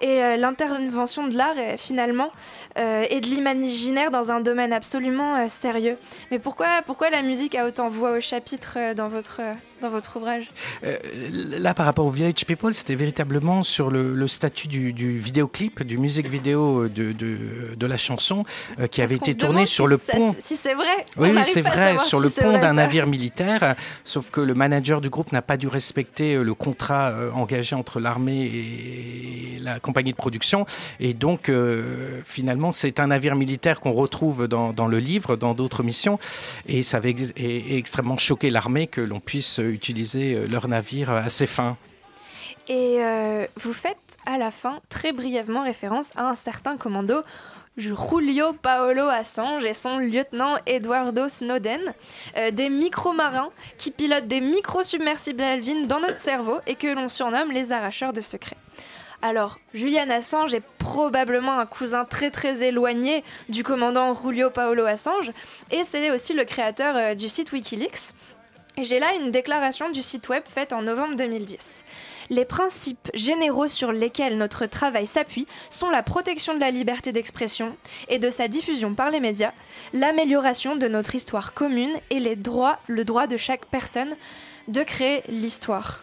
Et euh, l'intervention de l'art, finalement, et de l'imaginaire dans un domaine absolument sérieux. Mais pourquoi, pourquoi la musique a autant voix au chapitre dans, votre, dans votre ouvrage? Euh, là, par rapport au Village People, c'était véritablement sur le, le statut du, du vidéoclip, du musique vidéo de, de, de la chanson, euh, qui avait Parce été tourné sur si le ça- pont. Si c'est vrai. Oui, oui, c'est vrai, sur si le pont d'un navire militaire, sauf que le manager du groupe n'a pas dû respecter euh, le contrat engagé entre l'armée et la compagnie de production. Et donc, euh, finalement, c'est un navire militaire qu'on retrouve dans, dans le livre, dans d'autres missions. Et ça avait ex- et- et extrêmement choqué l'armée que l'on puisse utiliser euh, leur navire à ses fins. Et euh, vous faites à la fin très brièvement référence à un certain commando, Julio Paolo Assange et son lieutenant Eduardo Snowden, euh, des micro-marins qui pilotent des micro-submersibles dans notre cerveau et que l'on surnomme les arracheurs de secrets. Alors, Julian Assange est probablement un cousin très très éloigné du commandant Julio Paolo Assange et c'est aussi le créateur euh, du site Wikileaks. J'ai là une déclaration du site web faite en novembre 2010. Les principes généraux sur lesquels notre travail s'appuie sont la protection de la liberté d'expression et de sa diffusion par les médias, l'amélioration de notre histoire commune et les droits, le droit de chaque personne de créer l'histoire.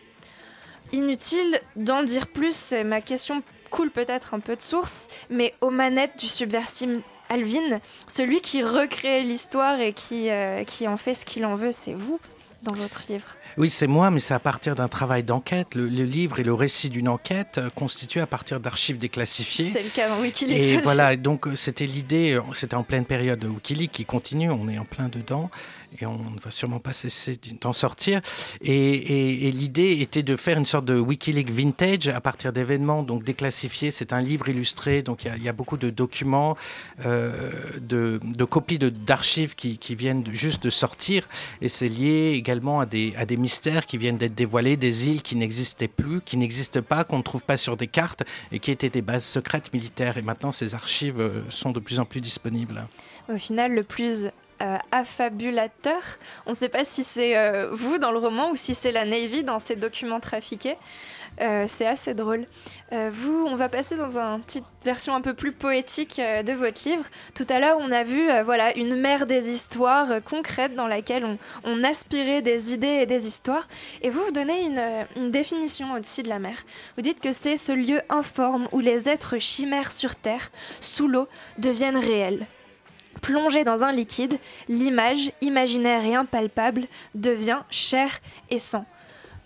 Inutile d'en dire plus, ma question coule peut-être un peu de source, mais aux manettes du subversime Alvin, celui qui recrée l'histoire et euh, qui en fait ce qu'il en veut, c'est vous dans votre livre? Oui, c'est moi, mais c'est à partir d'un travail d'enquête. Le, le livre est le récit d'une enquête euh, constitué à partir d'archives déclassifiées. C'est le cas dans Wikileaks Et aussi. voilà, donc euh, c'était l'idée, euh, c'était en pleine période de Wikileaks qui continue, on est en plein dedans et on ne va sûrement pas cesser d'en sortir. Et, l'idée était de faire une sorte de Wikileaks vintage à partir d'événements donc déclassifiés. C'est un livre illustré, donc il y a- beaucoup de documents, euh, de, de copies d'archives qui, qui viennent juste de sortir. Et c'est lié également à des, à des mystères qui viennent d'être dévoilés, des îles qui n'existaient plus, qui n'existent pas, qu'on ne trouve pas sur des cartes et qui étaient des bases secrètes militaires. Et maintenant, ces archives euh, sont de plus en plus disponibles. Au final, le plus euh, affabulateur, on ne sait pas si c'est euh, vous dans le roman ou si c'est la Navy dans ces documents trafiqués. Euh, c'est assez drôle. Vous, on va passer dans une petite version un peu plus poétique de votre livre. Tout à l'heure, on a vu voilà, une mer des histoires concrètes dans laquelle on, aspirait des idées et des histoires. Et vous, vous donnez une, une définition au-dessus de la mer. Vous dites que c'est ce lieu informe où les êtres chimères sur Terre, sous l'eau, deviennent réels. Plongé dans un liquide, l'image, imaginaire et impalpable, devient chair et sang.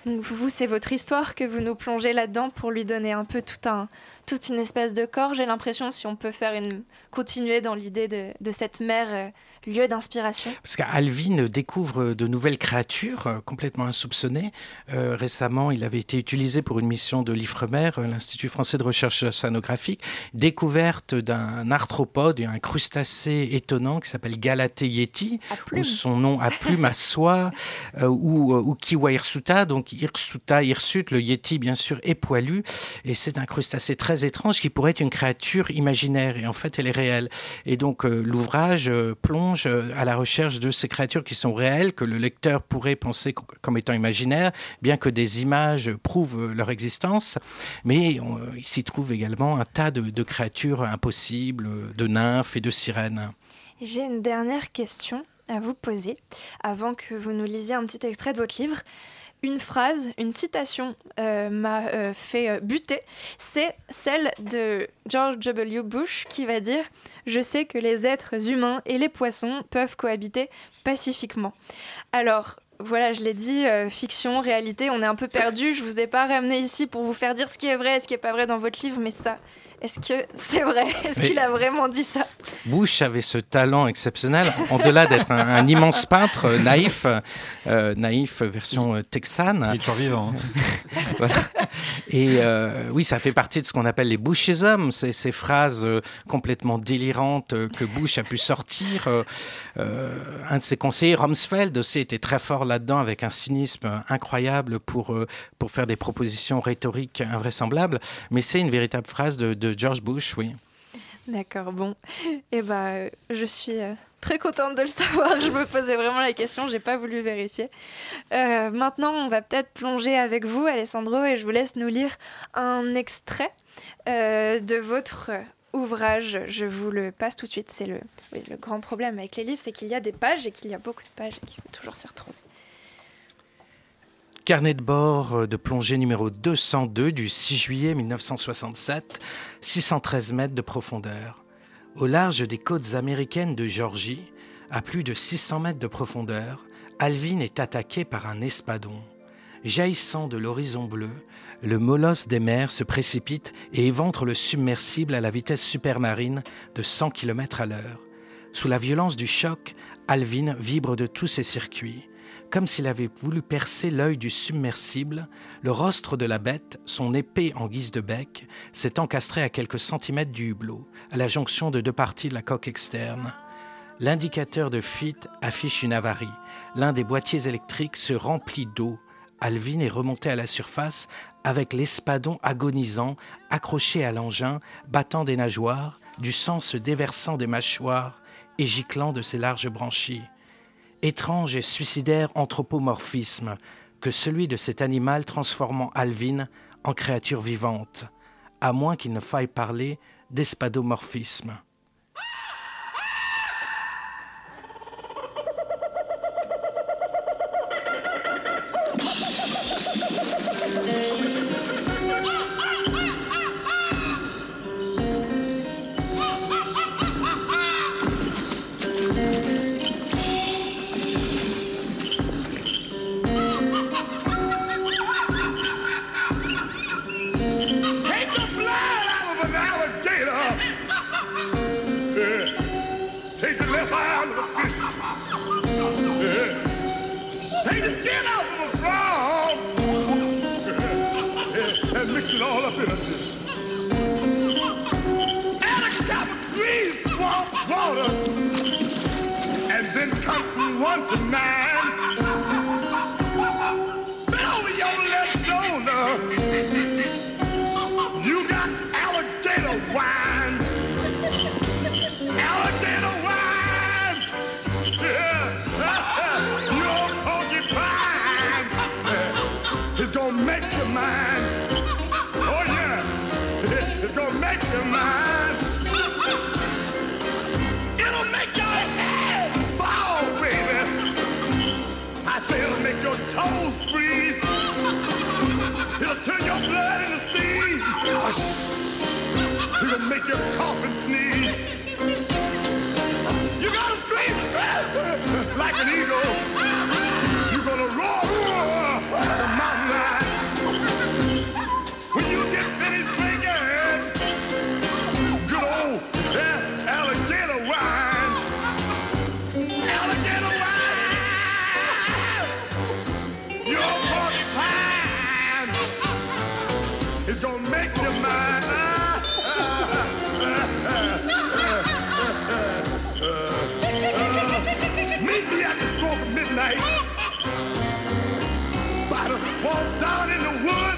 Vous, c'est votre histoire que vous nous plongez là-dedans pour lui donner un peu tout un, toute une espèce de corps. J'ai l'impression, si on peut faire une continuer dans l'idée de, cette mer euh, lieu d'inspiration. Parce qu'Alvin découvre de nouvelles créatures euh, complètement insoupçonnées. Euh, récemment, il avait été utilisé pour une mission de l'IFREMER, euh, l'Institut français de recherche océanographique, découverte d'un arthropode, un crustacé étonnant qui s'appelle Galatée yeti, où son nom à plume à soie, euh, ou, ou Kiwa hirsuta, donc hirsuta, hirsute, le yeti bien sûr est poilu, et c'est un crustacé très étrange qui pourrait être une créature imaginaire, et en fait elle est réelle. Et donc euh, l'ouvrage plonge euh, à la recherche de ces créatures qui sont réelles, que le lecteur pourrait penser co- comme étant imaginaires, bien que des images prouvent euh, leur existence. Mais euh, il s'y trouve également un tas de, de créatures impossibles, de nymphes et de sirènes. J'ai une dernière question à vous poser avant que vous nous lisiez un petit extrait de votre livre. Une phrase, une citation euh, m'a euh, fait euh, buter. C'est celle de George W. Bush qui va dire Je sais que les êtres humains et les poissons peuvent cohabiter pacifiquement. Alors. Voilà, je l'ai dit, fiction, réalité, on est un peu perdu. Je vous ai pas ramené ici pour vous faire dire ce qui est vrai et ce qui est pas vrai dans votre livre, mais ça, est-ce que c'est vrai? Est-ce qu'il a vraiment dit ça? Bush avait ce talent exceptionnel, en-delà d'être un, un immense peintre euh, naïf, euh, naïf version euh, texane. Il est toujours vivant. Et euh, oui, ça fait partie de ce qu'on appelle les Bushisms, ces, ces phrases euh, complètement délirantes euh, que Bush a pu sortir. Un de ses conseillers, Rumsfeld aussi, était très fort là-dedans avec un cynisme incroyable pour, euh, pour faire des propositions rhétoriques invraisemblables. Mais c'est une véritable phrase de, de George Bush, oui. D'accord, bon. Eh ben, je suis euh, très contente de le savoir. Je me posais vraiment la question, j'ai pas voulu vérifier. Euh, maintenant, on va peut-être plonger avec vous, Alessandro, et je vous laisse nous lire un extrait euh, de votre ouvrage. Je vous le passe tout de suite. C'est le, le grand problème avec les livres, c'est qu'il y a des pages et qu'il y a beaucoup de pages et qu'il faut toujours s'y retrouver. Carnet de bord euh, de plongée numéro 202 du 6 juillet 1967, 613 mètres de profondeur. Au large des côtes américaines de Géorgie, à plus de 600 mètres de profondeur, Alvin est attaqué par un espadon. Jaillissant de l'horizon bleu, le molosse des mers se précipite et éventre le submersible à la vitesse supermarine de 100 km à l'heure. Sous la violence du choc, Alvin vibre de tous ses circuits. Comme s'il avait voulu percer l'œil du submersible, le rostre de la bête, son épée en guise de bec, s'est encastré à quelques centimètres du hublot, à la jonction de deux parties de la coque externe. L'indicateur de fuite affiche une avarie. L'un des boîtiers électriques se remplit d'eau. Alvin est remonté à la surface avec l'espadon agonisant, accroché à l'engin, battant des nageoires, du sang se déversant des mâchoires et giclant de ses larges branchies. Étrange et suicidaire anthropomorphisme que celui de cet animal transformant Alvin en créature vivante, à moins qu'il ne faille parler d'espadomorphisme. It's gonna make you mine. Meet me at the stroke of midnight by the swamp down in the wood.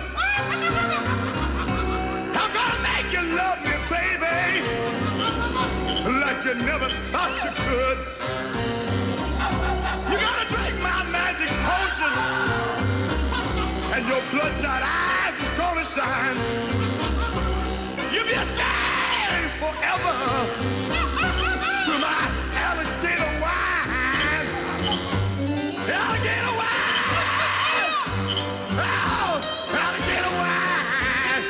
I'm gonna make you love me, baby, like you never thought you could. You gotta drink my magic potion and your bloodshot eyes is. You'll be a slave forever to my alligator wine. Alligator wine! Oh, alligator wine!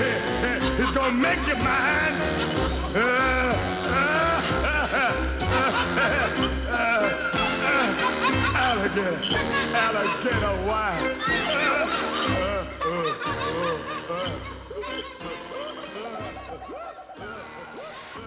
Hey, it's gonna make you mine. Alligator, alligator wine.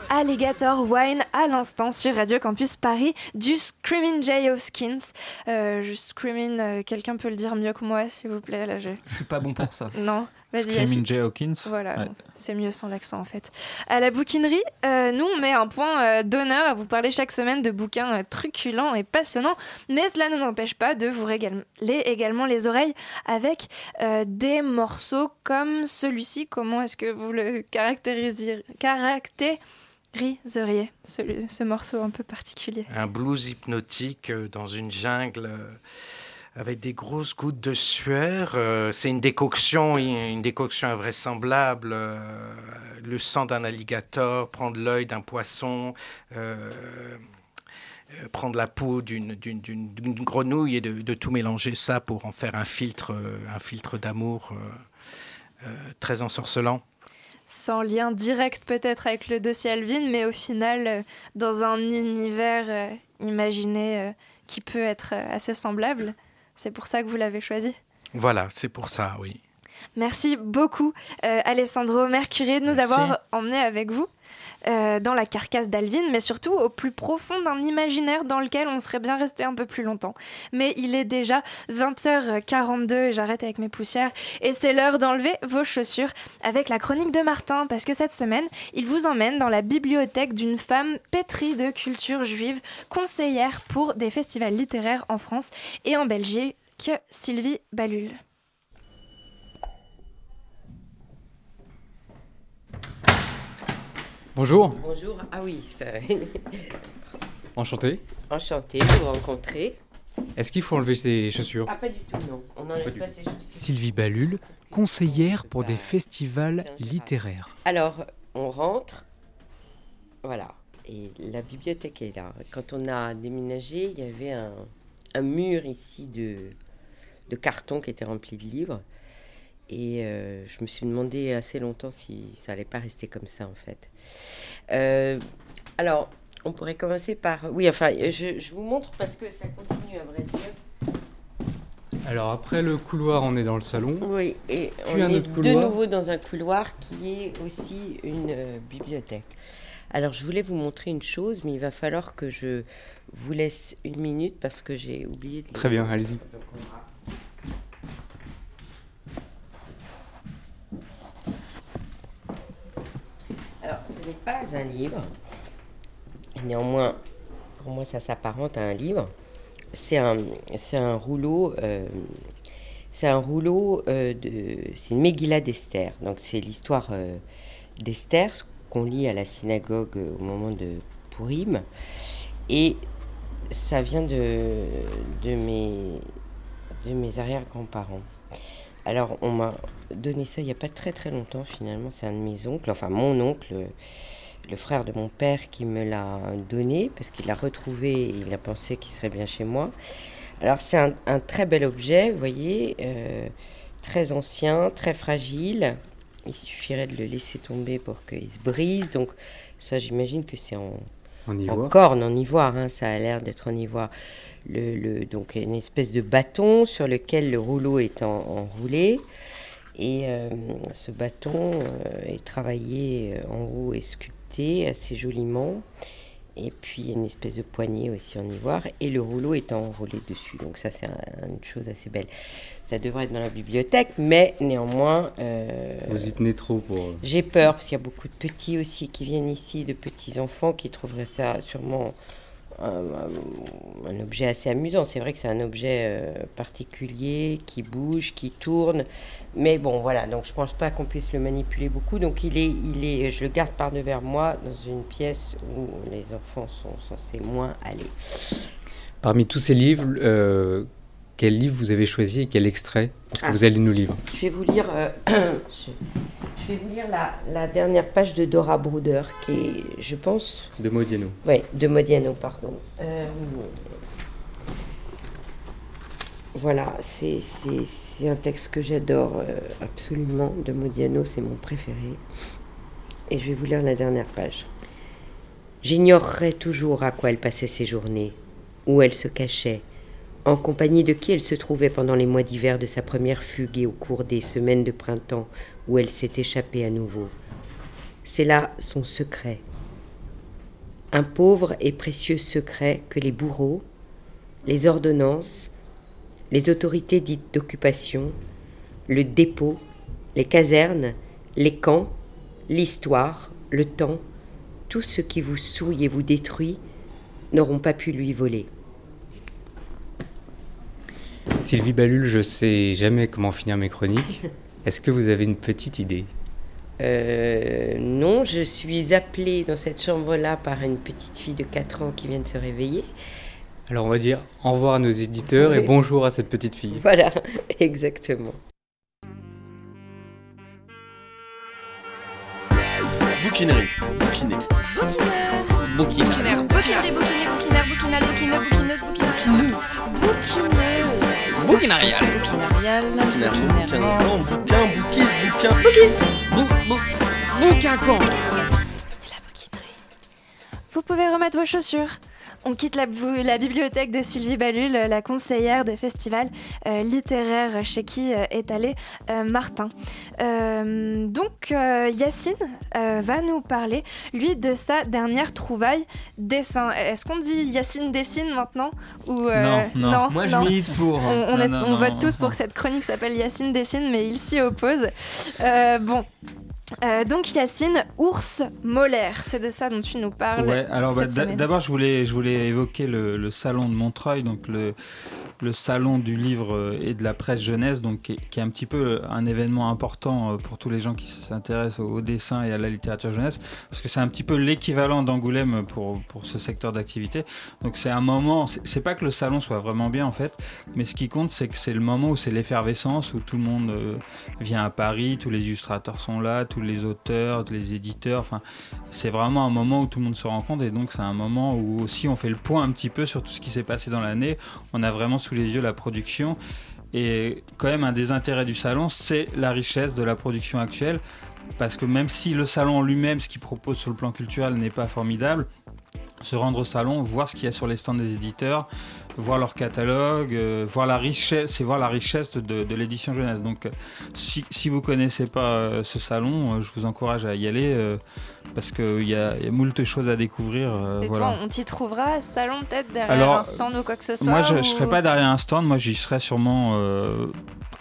Alligator Wine à l'instant sur Radio Campus Paris du Screaming Jay Hawkins. Euh, je Screaming, euh, quelqu'un peut le dire mieux que moi s'il vous plaît là je... Je suis pas bon pour ça. Non. Screaming. Jay Hawkins. Voilà, Ouais. c'est mieux sans l'accent en fait. À la bouquinerie, euh, nous on met un point euh, d'honneur à vous parler chaque semaine de bouquins euh, truculents et passionnants, mais cela ne nous empêche pas de vous régaler également les oreilles avec euh, des morceaux comme celui-ci. Comment est-ce que vous le caractériseriez, ce, ce morceau un peu particulier? Un blues hypnotique dans une jungle euh, avec des grosses gouttes de sueur. euh, C'est une décoction, une décoction invraisemblable. euh, Le sang d'un alligator, prendre l'œil d'un poisson. euh, prendre la peau d'une grenouille et de, tout mélanger ça pour en faire un filtre, un filtre d'amour très ensorcelant. sans lien direct peut-être avec le dossier Alvin, mais au final dans un univers imaginé qui peut être assez semblable. C'est pour ça que vous l'avez choisi. Voilà, c'est pour ça, oui. Merci beaucoup euh, Alessandro Mercuri de nous Merci. avoir emmenés avec vous. Euh, dans la carcasse d'Alvin, mais surtout au plus profond d'un imaginaire dans lequel on serait bien resté un peu plus longtemps. Mais il est déjà 20h42 et j'arrête avec mes poussières. Et c'est l'heure d'enlever vos chaussures avec la chronique de Martin, parce que cette semaine, il vous emmène dans la bibliothèque d'une femme pétrie de culture juive, conseillère pour des festivals littéraires en France et en Belgique, Sylvie Balul. Bonjour, Bonjour, ah oui, ça... enchanté. enchanté de vous rencontrer. Est-ce qu'il faut enlever ses chaussures? Ah pas du tout, non, on n'enlève pas ses chaussures. Sylvie Balul, conseillère pour des festivals littéraires. Alors, on rentre, voilà, et la bibliothèque est là. Quand on a déménagé, il y avait un, un mur ici de, de carton qui était rempli de livres. Et euh, je me suis demandé assez longtemps si ça allait pas rester comme ça, en fait. Euh, alors, on pourrait commencer par... Oui, enfin, je, je vous montre parce que ça continue, à vrai dire. Alors après le couloir, on est dans le salon. Oui, et Puis on un est de couloir. nouveau dans un couloir qui est aussi une euh, bibliothèque. Alors, je voulais vous montrer une chose, mais il va falloir que je vous laisse une minute parce que j'ai oublié de... Très bien, allez-y. Donc, on va- Alors, ce n'est pas un livre. Néanmoins, pour moi, ça s'apparente à un livre. C'est un, c'est un rouleau. euh, c'est un rouleau euh, de. C'est une Megillah d'Esther. Donc, c'est l'histoire euh, d'Esther, ce qu'on lit à la synagogue au moment de Purim. Et ça vient de, de mes, de mes arrière-grands-parents. Alors, on m'a donné ça il n'y a pas très très longtemps finalement. C'est un de mes oncles, enfin mon oncle, le frère de mon père qui me l'a donné parce qu'il l'a retrouvé et il a pensé qu'il serait bien chez moi. Alors, c'est un, un très bel objet, vous voyez, euh, très ancien, très fragile. Il suffirait de le laisser tomber pour qu'il se brise. Donc, ça, j'imagine que c'est en, En corne, en ivoire, hein, ça a l'air d'être en ivoire. Le, le- donc une espèce de bâton sur lequel le rouleau est en- enroulé. Et euh, ce bâton euh, est travaillé euh, en haut et sculpté assez joliment. Et puis il y a une espèce de poignée aussi en ivoire. Et le rouleau est enroulé dessus. Donc ça c'est un- une chose assez belle. Ça devrait être dans la bibliothèque, mais néanmoins... euh, Vous y tenez trop pour... j'ai peur parce qu'il y a beaucoup de petits aussi qui viennent ici, de petits enfants qui trouveraient ça sûrement un, un objet assez amusant. C'est vrai que c'est un objet euh, particulier qui bouge, qui tourne. Mais bon, voilà, donc je pense pas qu'on puisse le manipuler beaucoup. Donc il est, il est, je le garde par devers moi dans une pièce où les enfants sont censés moins aller. Parmi tous ces livres, euh, quel livre vous avez choisi et quel extrait? Est-ce que Ah. vous allez nous lire Je vais vous lire, euh, je, je vais vous lire la, la dernière page de Dora Bruder, qui est, je pense, De Modiano. oui, de Modiano, pardon. Euh, voilà, c'est un texte que j'adore euh, absolument. De Modiano, c'est mon préféré. Et je vais vous lire la dernière page. J'ignorerai toujours à quoi elle passait ses journées, où elle se cachait, en compagnie de qui elle se trouvait pendant les mois d'hiver de sa première fugue et au cours des semaines de printemps où elle s'est échappée à nouveau. C'est là son secret. Un pauvre et précieux secret que les bourreaux, les ordonnances, les autorités dites d'occupation, le dépôt, les casernes, les camps, l'histoire, le temps, tout ce qui vous souille et vous détruit, n'auront pas pu lui voler. Sylvie Balul, je sais jamais comment finir mes chroniques. Est-ce que vous avez une petite idée? Euh, non, je suis appelée dans cette chambre-là par une petite fille de 4 ans qui vient de se réveiller. Alors on va dire au revoir à nos éditeurs et Oui. bonjour à cette petite fille. Voilà, exactement. Bouquinerie. Bouquiner. Bouquineur. Bouquin. Bouquinaire. Bouquinerie, bouquiner, bouquinaire, bouquinal, bouquineux, Bouquinarial. Bouquinarial. Bouquin, bouquin, bouquise, bouquin. Bouquiste. Bou, bou, bouquincan. C'est la bouquinerie. Vous pouvez remettre vos chaussures. On quitte la, bibliothèque de Sylvie Balul, la conseillère de festival euh, littéraire chez qui euh, est allé euh, Martin. Euh, donc euh, Yacine euh, va nous parler, lui, de sa dernière trouvaille dessin. Est-ce qu'on dit Yacine dessine maintenant ou euh, Non, non. Moi, je milite pour. On, on Non, est- non, on non, vote non, tous pour non. que cette chronique s'appelle Yacine dessine, mais il s'y oppose. Euh, bon. Euh, donc Yacine, ours molaire, c'est de ça dont tu nous parles. Ouais, alors bah, d'abord je voulais, je voulais évoquer le, le salon de Montreuil, donc le, le salon du livre euh, et de la presse jeunesse, donc qui, est- un petit peu un événement important euh, pour tous les gens qui s'intéressent au, dessin et à la littérature jeunesse, parce que c'est un petit peu l'équivalent d'Angoulême pour, pour ce secteur d'activité. Donc c'est un moment, c'est pas que le salon soit vraiment bien en fait, mais ce qui compte c'est que c'est le moment où c'est l'effervescence, où tout le monde euh, vient à Paris, tous les illustrateurs sont là, tous les auteurs, les éditeurs, enfin c'est vraiment un moment où tout le monde se rencontre et donc c'est un moment où aussi on fait le point un petit peu sur tout ce qui s'est passé dans l'année. On a vraiment sous les yeux la production et quand même un des intérêts du salon c'est la richesse de la production actuelle parce que même si le salon lui-même, ce qu'il propose sur le plan culturel n'est pas formidable, se rendre au salon, voir ce qu'il y a sur les stands des éditeurs, voir leur catalogue, euh, voir la richesse, c'est voir la richesse de, l'édition jeunesse. Donc, euh, si, si vous connaissez pas euh, ce salon, je vous encourage à y aller parce qu'il y a, y a moult choses à découvrir. euh, Et voilà. toi, on t'y trouvera salon peut-être derrière Alors, un stand ou quoi que ce soit Moi, je ne ou- serai pas derrière un stand. Moi, j'y serai sûrement euh,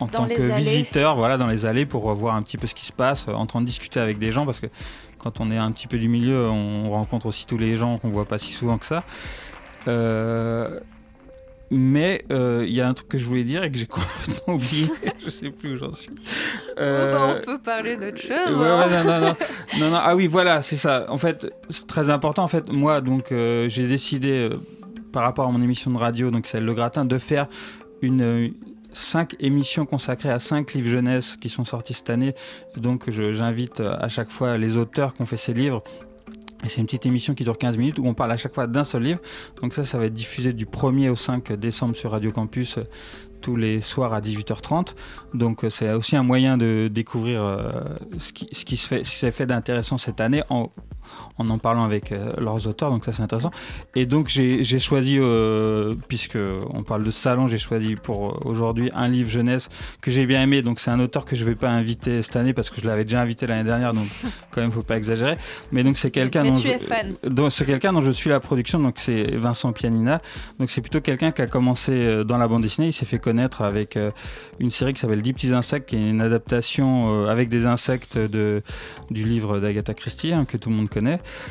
en Dans tant que allées. visiteur, voilà, dans les allées pour voir un petit peu ce qui se passe, euh, en train de discuter avec des gens, parce que quand on est un petit peu du milieu, on rencontre aussi tous les gens qu'on voit pas si souvent que ça. Euh, mais euh, il y a un truc que je voulais dire et que j'ai complètement oublié. je sais plus où j'en suis. Oh, bah, on peut parler d'autre chose. Ouais, hein. ouais, non, non, non. non, non. Ah oui, voilà, c'est ça. En fait, c'est très important. En fait, moi, donc, euh, j'ai décidé, euh, par rapport à mon émission de radio, donc celle Le Gratin, de faire une. euh, cinq émissions consacrées à cinq livres jeunesse qui sont sortis cette année. Donc, j'invite à chaque fois les auteurs qui ont fait ces livres. Et c'est une petite émission qui dure 15 minutes où on parle à chaque fois d'un seul livre. Donc ça, ça va être diffusé du 1er au 5 décembre sur Radio Campus tous les soirs à 18h30. Donc euh, c'est aussi un moyen de découvrir euh, ce, qui, s'est fait d'intéressant cette année en en parlant avec euh, leurs auteurs. Donc ça c'est intéressant. Et donc j'ai choisi, euh, puisque on parle de salon, j'ai choisi pour euh, aujourd'hui un livre jeunesse que j'ai bien aimé. Donc c'est un auteur que je vais pas inviter cette année parce que je l'avais déjà invité l'année dernière. Donc quand même faut pas exagérer. Mais donc c'est quelqu'un dont c'est quelqu'un dont je suis la production, donc c'est Vincent Pianina. Donc c'est plutôt quelqu'un qui a commencé euh, dans la bande dessinée, il s'est fait connaître avec une série qui s'appelle 10 petits insectes, qui est une adaptation avec des insectes de, du livre d'Agatha Christie, hein, que tout le monde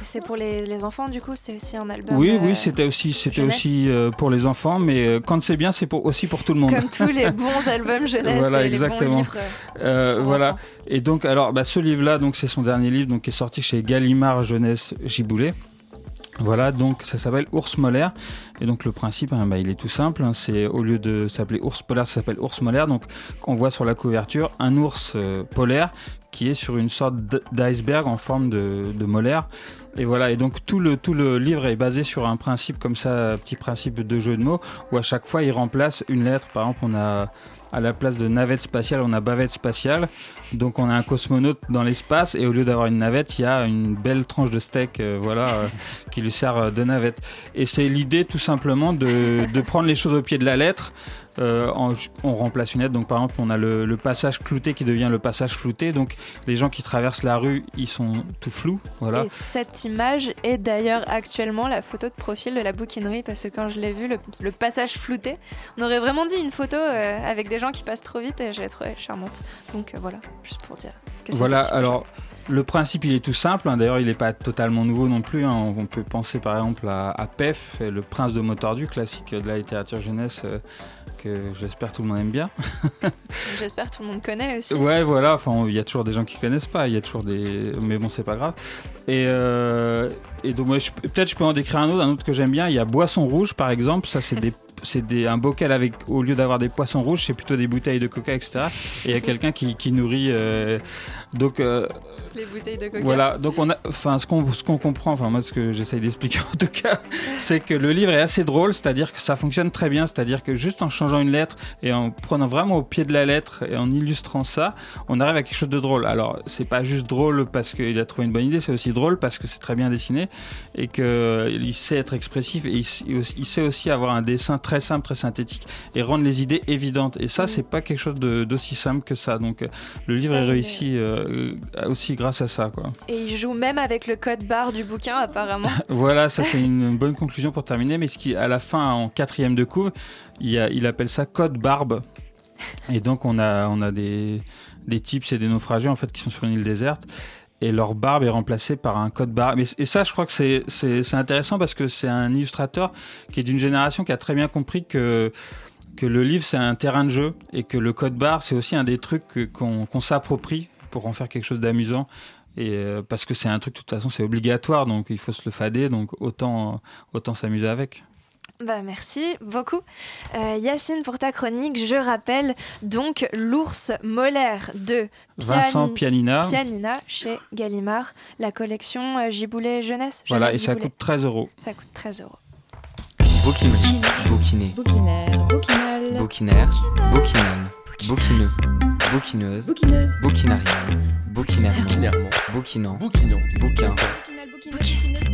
C'est pour les, les enfants, du coup, c'est aussi un album. Oui, euh, oui, c'était aussi, c'était aussi euh, pour les enfants, mais euh, quand c'est bien, c'est pour, aussi pour tout le monde. Comme tous les bons albums jeunesse Voilà, et les bons exactement. livres. Euh, voilà. Et donc, alors, bah, ce livre-là, donc, c'est son dernier livre, donc, qui est sorti chez Gallimard Jeunesse Giboulet. Voilà, donc ça s'appelle Ours Molaire. Et donc le principe, hein, bah, il est tout simple. hein, c'est au lieu de s'appeler Ours Polaire, ça s'appelle Ours Molaire. Donc on voit sur la couverture un ours euh, polaire qui est sur une sorte d'iceberg en forme de, de molaire. Et voilà, et donc tout le, tout le livre est basé sur un principe comme ça, petit principe de jeu de mots, où à chaque fois il remplace une lettre. Par exemple, on a à la place de navette spatiale, on a bavette spatiale. Donc on a un cosmonaute dans l'espace, et au lieu d'avoir une navette, il y a une belle tranche de steak, euh, voilà, euh, qui lui sert euh, de navette. Et c'est l'idée tout simplement de, de prendre les choses au pied de la lettre. Euh, en- on remplace une lettre, donc par exemple on a le, le passage clouté qui devient le passage flouté, donc les gens qui traversent la rue ils sont tout flous, voilà. Et cette image est d'ailleurs actuellement la photo de profil de la bouquinerie parce que quand je l'ai vu, le, le passage flouté, on aurait vraiment dit une photo euh, avec des gens qui passent trop vite et je l'ai trouvée charmante. Donc euh, voilà, juste pour dire que Voilà, alors le principe il est tout simple, hein. d'ailleurs il n'est pas totalement nouveau non plus, hein. on peut penser par exemple à, à Pef, le prince de Motordu, classique de la littérature jeunesse que j'espère tout le monde aime bien. J'espère que tout le monde connaît aussi. Ouais, voilà. Enfin, il y a toujours des gens qui connaissent pas. Il y a toujours des. Mais bon, c'est pas grave. Et, euh, et donc, moi, je- peut-être je peux en décrire un autre, un autre que j'aime bien. Il y a Boisson Rouge, par exemple. Ça, c'est des. C'est des, un bocal avec, au lieu d'avoir des poissons rouges, c'est plutôt des bouteilles de coca, etc. Et il y a quelqu'un qui, qui nourrit. euh, donc, euh, Les bouteilles de coca. voilà, donc on a, enfin, ce qu'on qu'on comprend, enfin moi ce que j'essaye d'expliquer en tout cas, c'est que le livre est assez drôle, c'est-à-dire que ça fonctionne très bien, c'est-à-dire que juste en changeant une lettre et en prenant vraiment au pied de la lettre et en illustrant ça, on arrive à quelque chose de drôle. Alors c'est pas juste drôle parce qu'il a trouvé une bonne idée, c'est aussi drôle parce que c'est très bien dessiné et que il sait être expressif et il, sait aussi avoir un dessin très simple, très synthétique et rendre les idées évidentes. Et ça c'est pas quelque chose d'aussi simple que ça. Donc euh, le livre est réussi euh, aussi grâce à ça, quoi. Et il joue même avec le code barre du bouquin apparemment. Voilà, ça c'est une bonne conclusion pour terminer. Mais ce qui, à la fin, en quatrième de cours, il, y a- il appelle ça code barbe. Et donc on a, on a des, des types, c'est des naufragés en fait qui sont sur une île déserte. Et leur barbe est remplacée par un code barbe. Et, ça, je crois que c'est- intéressant parce que c'est un illustrateur qui est d'une génération qui a très bien compris que que le livre c'est un terrain de jeu et que le code barre c'est aussi un des trucs qu'on qu'on s'approprie pour en faire quelque chose d'amusant et euh, parce que c'est un truc de toute façon c'est obligatoire donc il faut se le fader donc autant autant s'amuser avec. Bah merci beaucoup. Euh, Yacine, pour ta chronique, je rappelle donc l'ours molaire de Vincent Pianina. Pianina chez Gallimard, la collection euh, Giboulet Jeunesse. Voilà et ça Giboulet. coûte 13 euros. Ça coûte 13 euros. Bouquinerie. Bouquiné. Bouquinaire. Bouquinal. Bouquinaire. Bouquinal. Bouquineuse. Bouquineuse. Bouquinariat. Bouquinairement. Bouquinant. Bouquin. Bouquiste.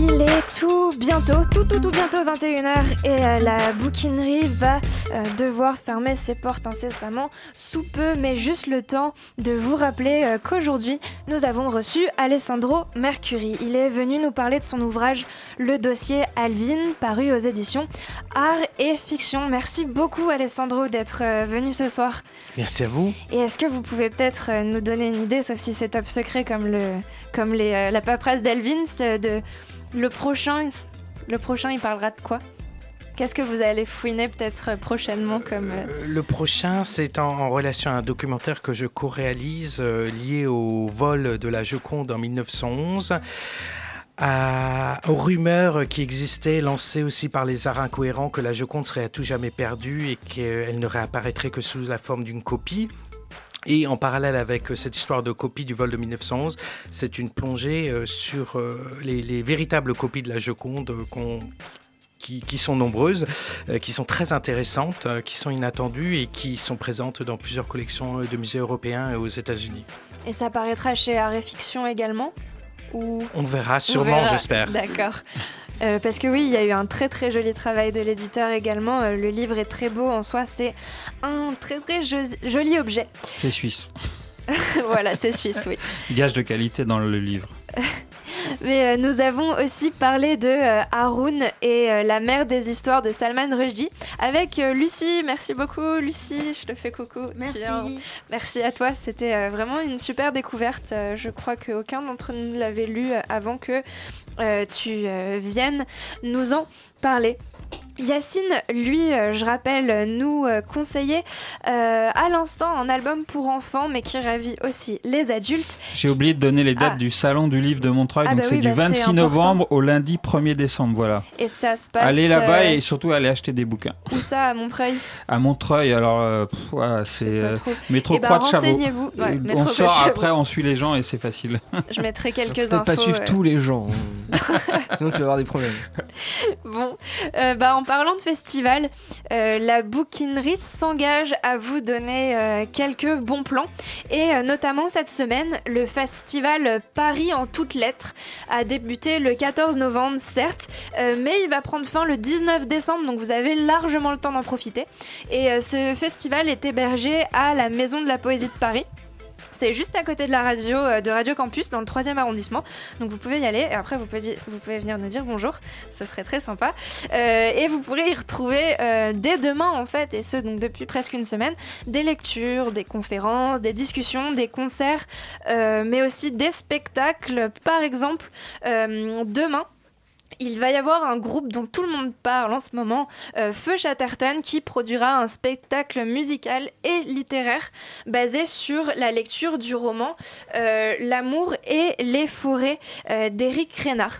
Il est tout bientôt, tout tout tout bientôt 21h et euh, la bouquinerie va euh, devoir fermer ses portes incessamment sous peu, mais juste le temps de vous rappeler euh, qu'aujourd'hui nous avons reçu Alessandro Mercuri. Il est venu nous parler de son ouvrage Le dossier Alvin, paru aux éditions Art et Fiction. Merci beaucoup Alessandro d'être venu ce soir. Merci à vous. Et est-ce que vous pouvez peut-être nous donner une idée, sauf si c'est top secret comme, le, comme les, la paperasse d'Elvin, c'est de le prochain, le prochain il parlera de quoi? Qu'est-ce que vous allez fouiner peut-être euh, prochainement comme... euh, Euh, Le prochain, c'est en, en relation à un documentaire que je co-réalise euh, lié au vol de la Joconde en 1911. à- aux rumeurs qui existaient, lancées aussi par les arts incohérents, que la Joconde serait à tout jamais perdue et qu'elle ne réapparaîtrait que sous la forme d'une copie. Et en parallèle avec euh, cette histoire de copie du vol de 1911, c'est une plongée euh, sur euh, les, les véritables copies de la Joconde qu'on qui, qui sont nombreuses, euh, qui sont très intéressantes, euh, qui sont inattendues et qui sont présentes dans plusieurs collections de musées européens et aux États-Unis. Et ça paraîtra chez Art et Fiction également Ou... On verra, sûrement, j'espère. D'accord. Euh, parce que oui, il y a eu un très très joli travail de l'éditeur également. Euh, le livre est très beau en soi, c'est un très très jo- joli objet. C'est suisse. voilà, c'est suisse, oui. Gage de qualité dans le livre. Mais euh, nous avons aussi parlé de euh, Haroun et euh, la mère des histoires de Salman Rushdie avec Lucie. Merci beaucoup, Lucie. Je te fais coucou. Merci. Merci à toi. C'était vraiment une super découverte. Je crois qu'aucun d'entre nous ne l'avait lu avant que tu viennes nous en parler. Yacine, lui, euh, je rappelle, euh, nous euh, conseillait euh, à l'instant un album pour enfants, mais qui ravit aussi les adultes. J'ai oublié de donner les dates Ah. du salon du livre de Montreuil, Ah donc bah c'est oui, du bah c'est 26 important. novembre au lundi 1er décembre, voilà. Et ça se passe. Allez là-bas euh, et surtout allez acheter des bouquins. Où ça, à Montreuil? À Montreuil, alors euh, ouais, c'est euh, métro Eh ben, Croix de Chabot. renseignez-vous. Ouais, métro on de sort Chabot. après, on suit les gens et c'est facile. Je mettrai quelques Peut-être infos. pas suivre tous les gens. hein. Sinon, tu vas avoir des problèmes. Bon, euh, bah, en parlant de festival, euh, la bouquinerie s'engage à vous donner euh, quelques bons plans. Et euh, notamment cette semaine, le festival Paris en toutes lettres a débuté le 14 novembre, certes, mais il va prendre fin le 19 décembre, donc vous avez largement le temps d'en profiter. Et ce festival est hébergé à la Maison de la Poésie de Paris. C'est juste à côté de la radio euh, de Radio Campus dans le 3e arrondissement. Donc vous pouvez y aller et après vous pouvez, venir nous dire bonjour. Ce serait très sympa. Euh, et vous pourrez y retrouver euh, dès demain en fait, et ce donc depuis presque une semaine, des lectures, des conférences, des discussions, des concerts, mais aussi des spectacles. Par exemple, demain. Il va y avoir un groupe dont tout le monde parle en ce moment, euh, Feu Chatterton, qui produira un spectacle musical et littéraire basé sur la lecture du roman euh, L'amour et les forêts euh, d'Éric Rénard.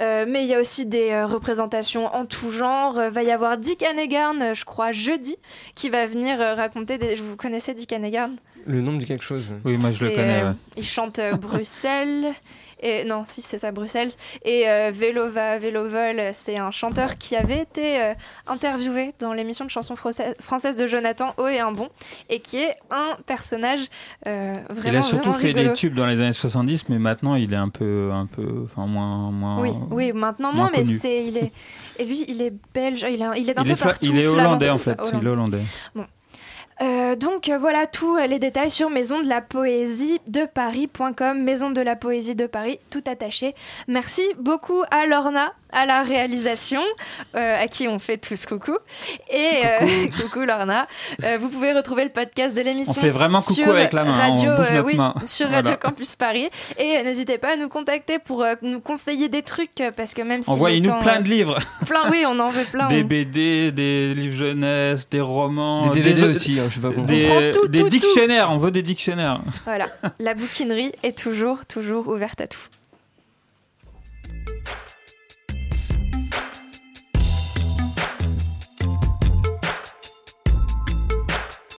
Euh, mais il y a aussi des euh, représentations en tout genre. Va y avoir Dick euh, je crois, jeudi, qui va venir euh, raconter des... Vous connaissez Dick Hannigan Le nom dit quelque chose. Oui, moi je le connais. ouais. Il chante Bruxelles. Et, non, si, c'est ça, Bruxelles. Et euh, Vélo va, Vélo vole, c'est un chanteur qui avait été euh, interviewé dans l'émission de chansons françaises française de Jonathan O et un bon, et qui est un personnage euh, vraiment Il a surtout fait rigolo. des tubes dans les années 70, mais maintenant il est un peu, un peu, enfin moins, moins. Oui, oui, maintenant moins moins, mais c'est il est et lui il est belge, il est, il est d'un Il peu est, partout. il est hollandais en fait, il est hollandais. Bon. Euh, donc euh, voilà tous euh, les détails sur Maison de la Poésie de Paris.com, Maison de la Poésie de Paris, tout attaché. Merci beaucoup à Lorna, à la réalisation, euh, à qui on fait tous coucou. Et euh, coucou, Lorna. Euh, vous pouvez retrouver le podcast de l'émission. On fait vraiment coucou sur avec la main, hein, on Radio, bouge euh, notre oui, main. sur Voilà. Radio Campus Paris. Et euh, n'hésitez pas à nous contacter pour euh, nous conseiller des trucs, euh, parce que même si Envoyez-nous plein de livres. Plein, oui, on en veut plein. Des on- BD, des livres jeunesse, des romans, Des DVD aussi, hein, je sais pas comment. Des, On prend tout, des tout, tout. dictionnaires, on veut des dictionnaires. Voilà, la bouquinerie est toujours, toujours ouverte à tout.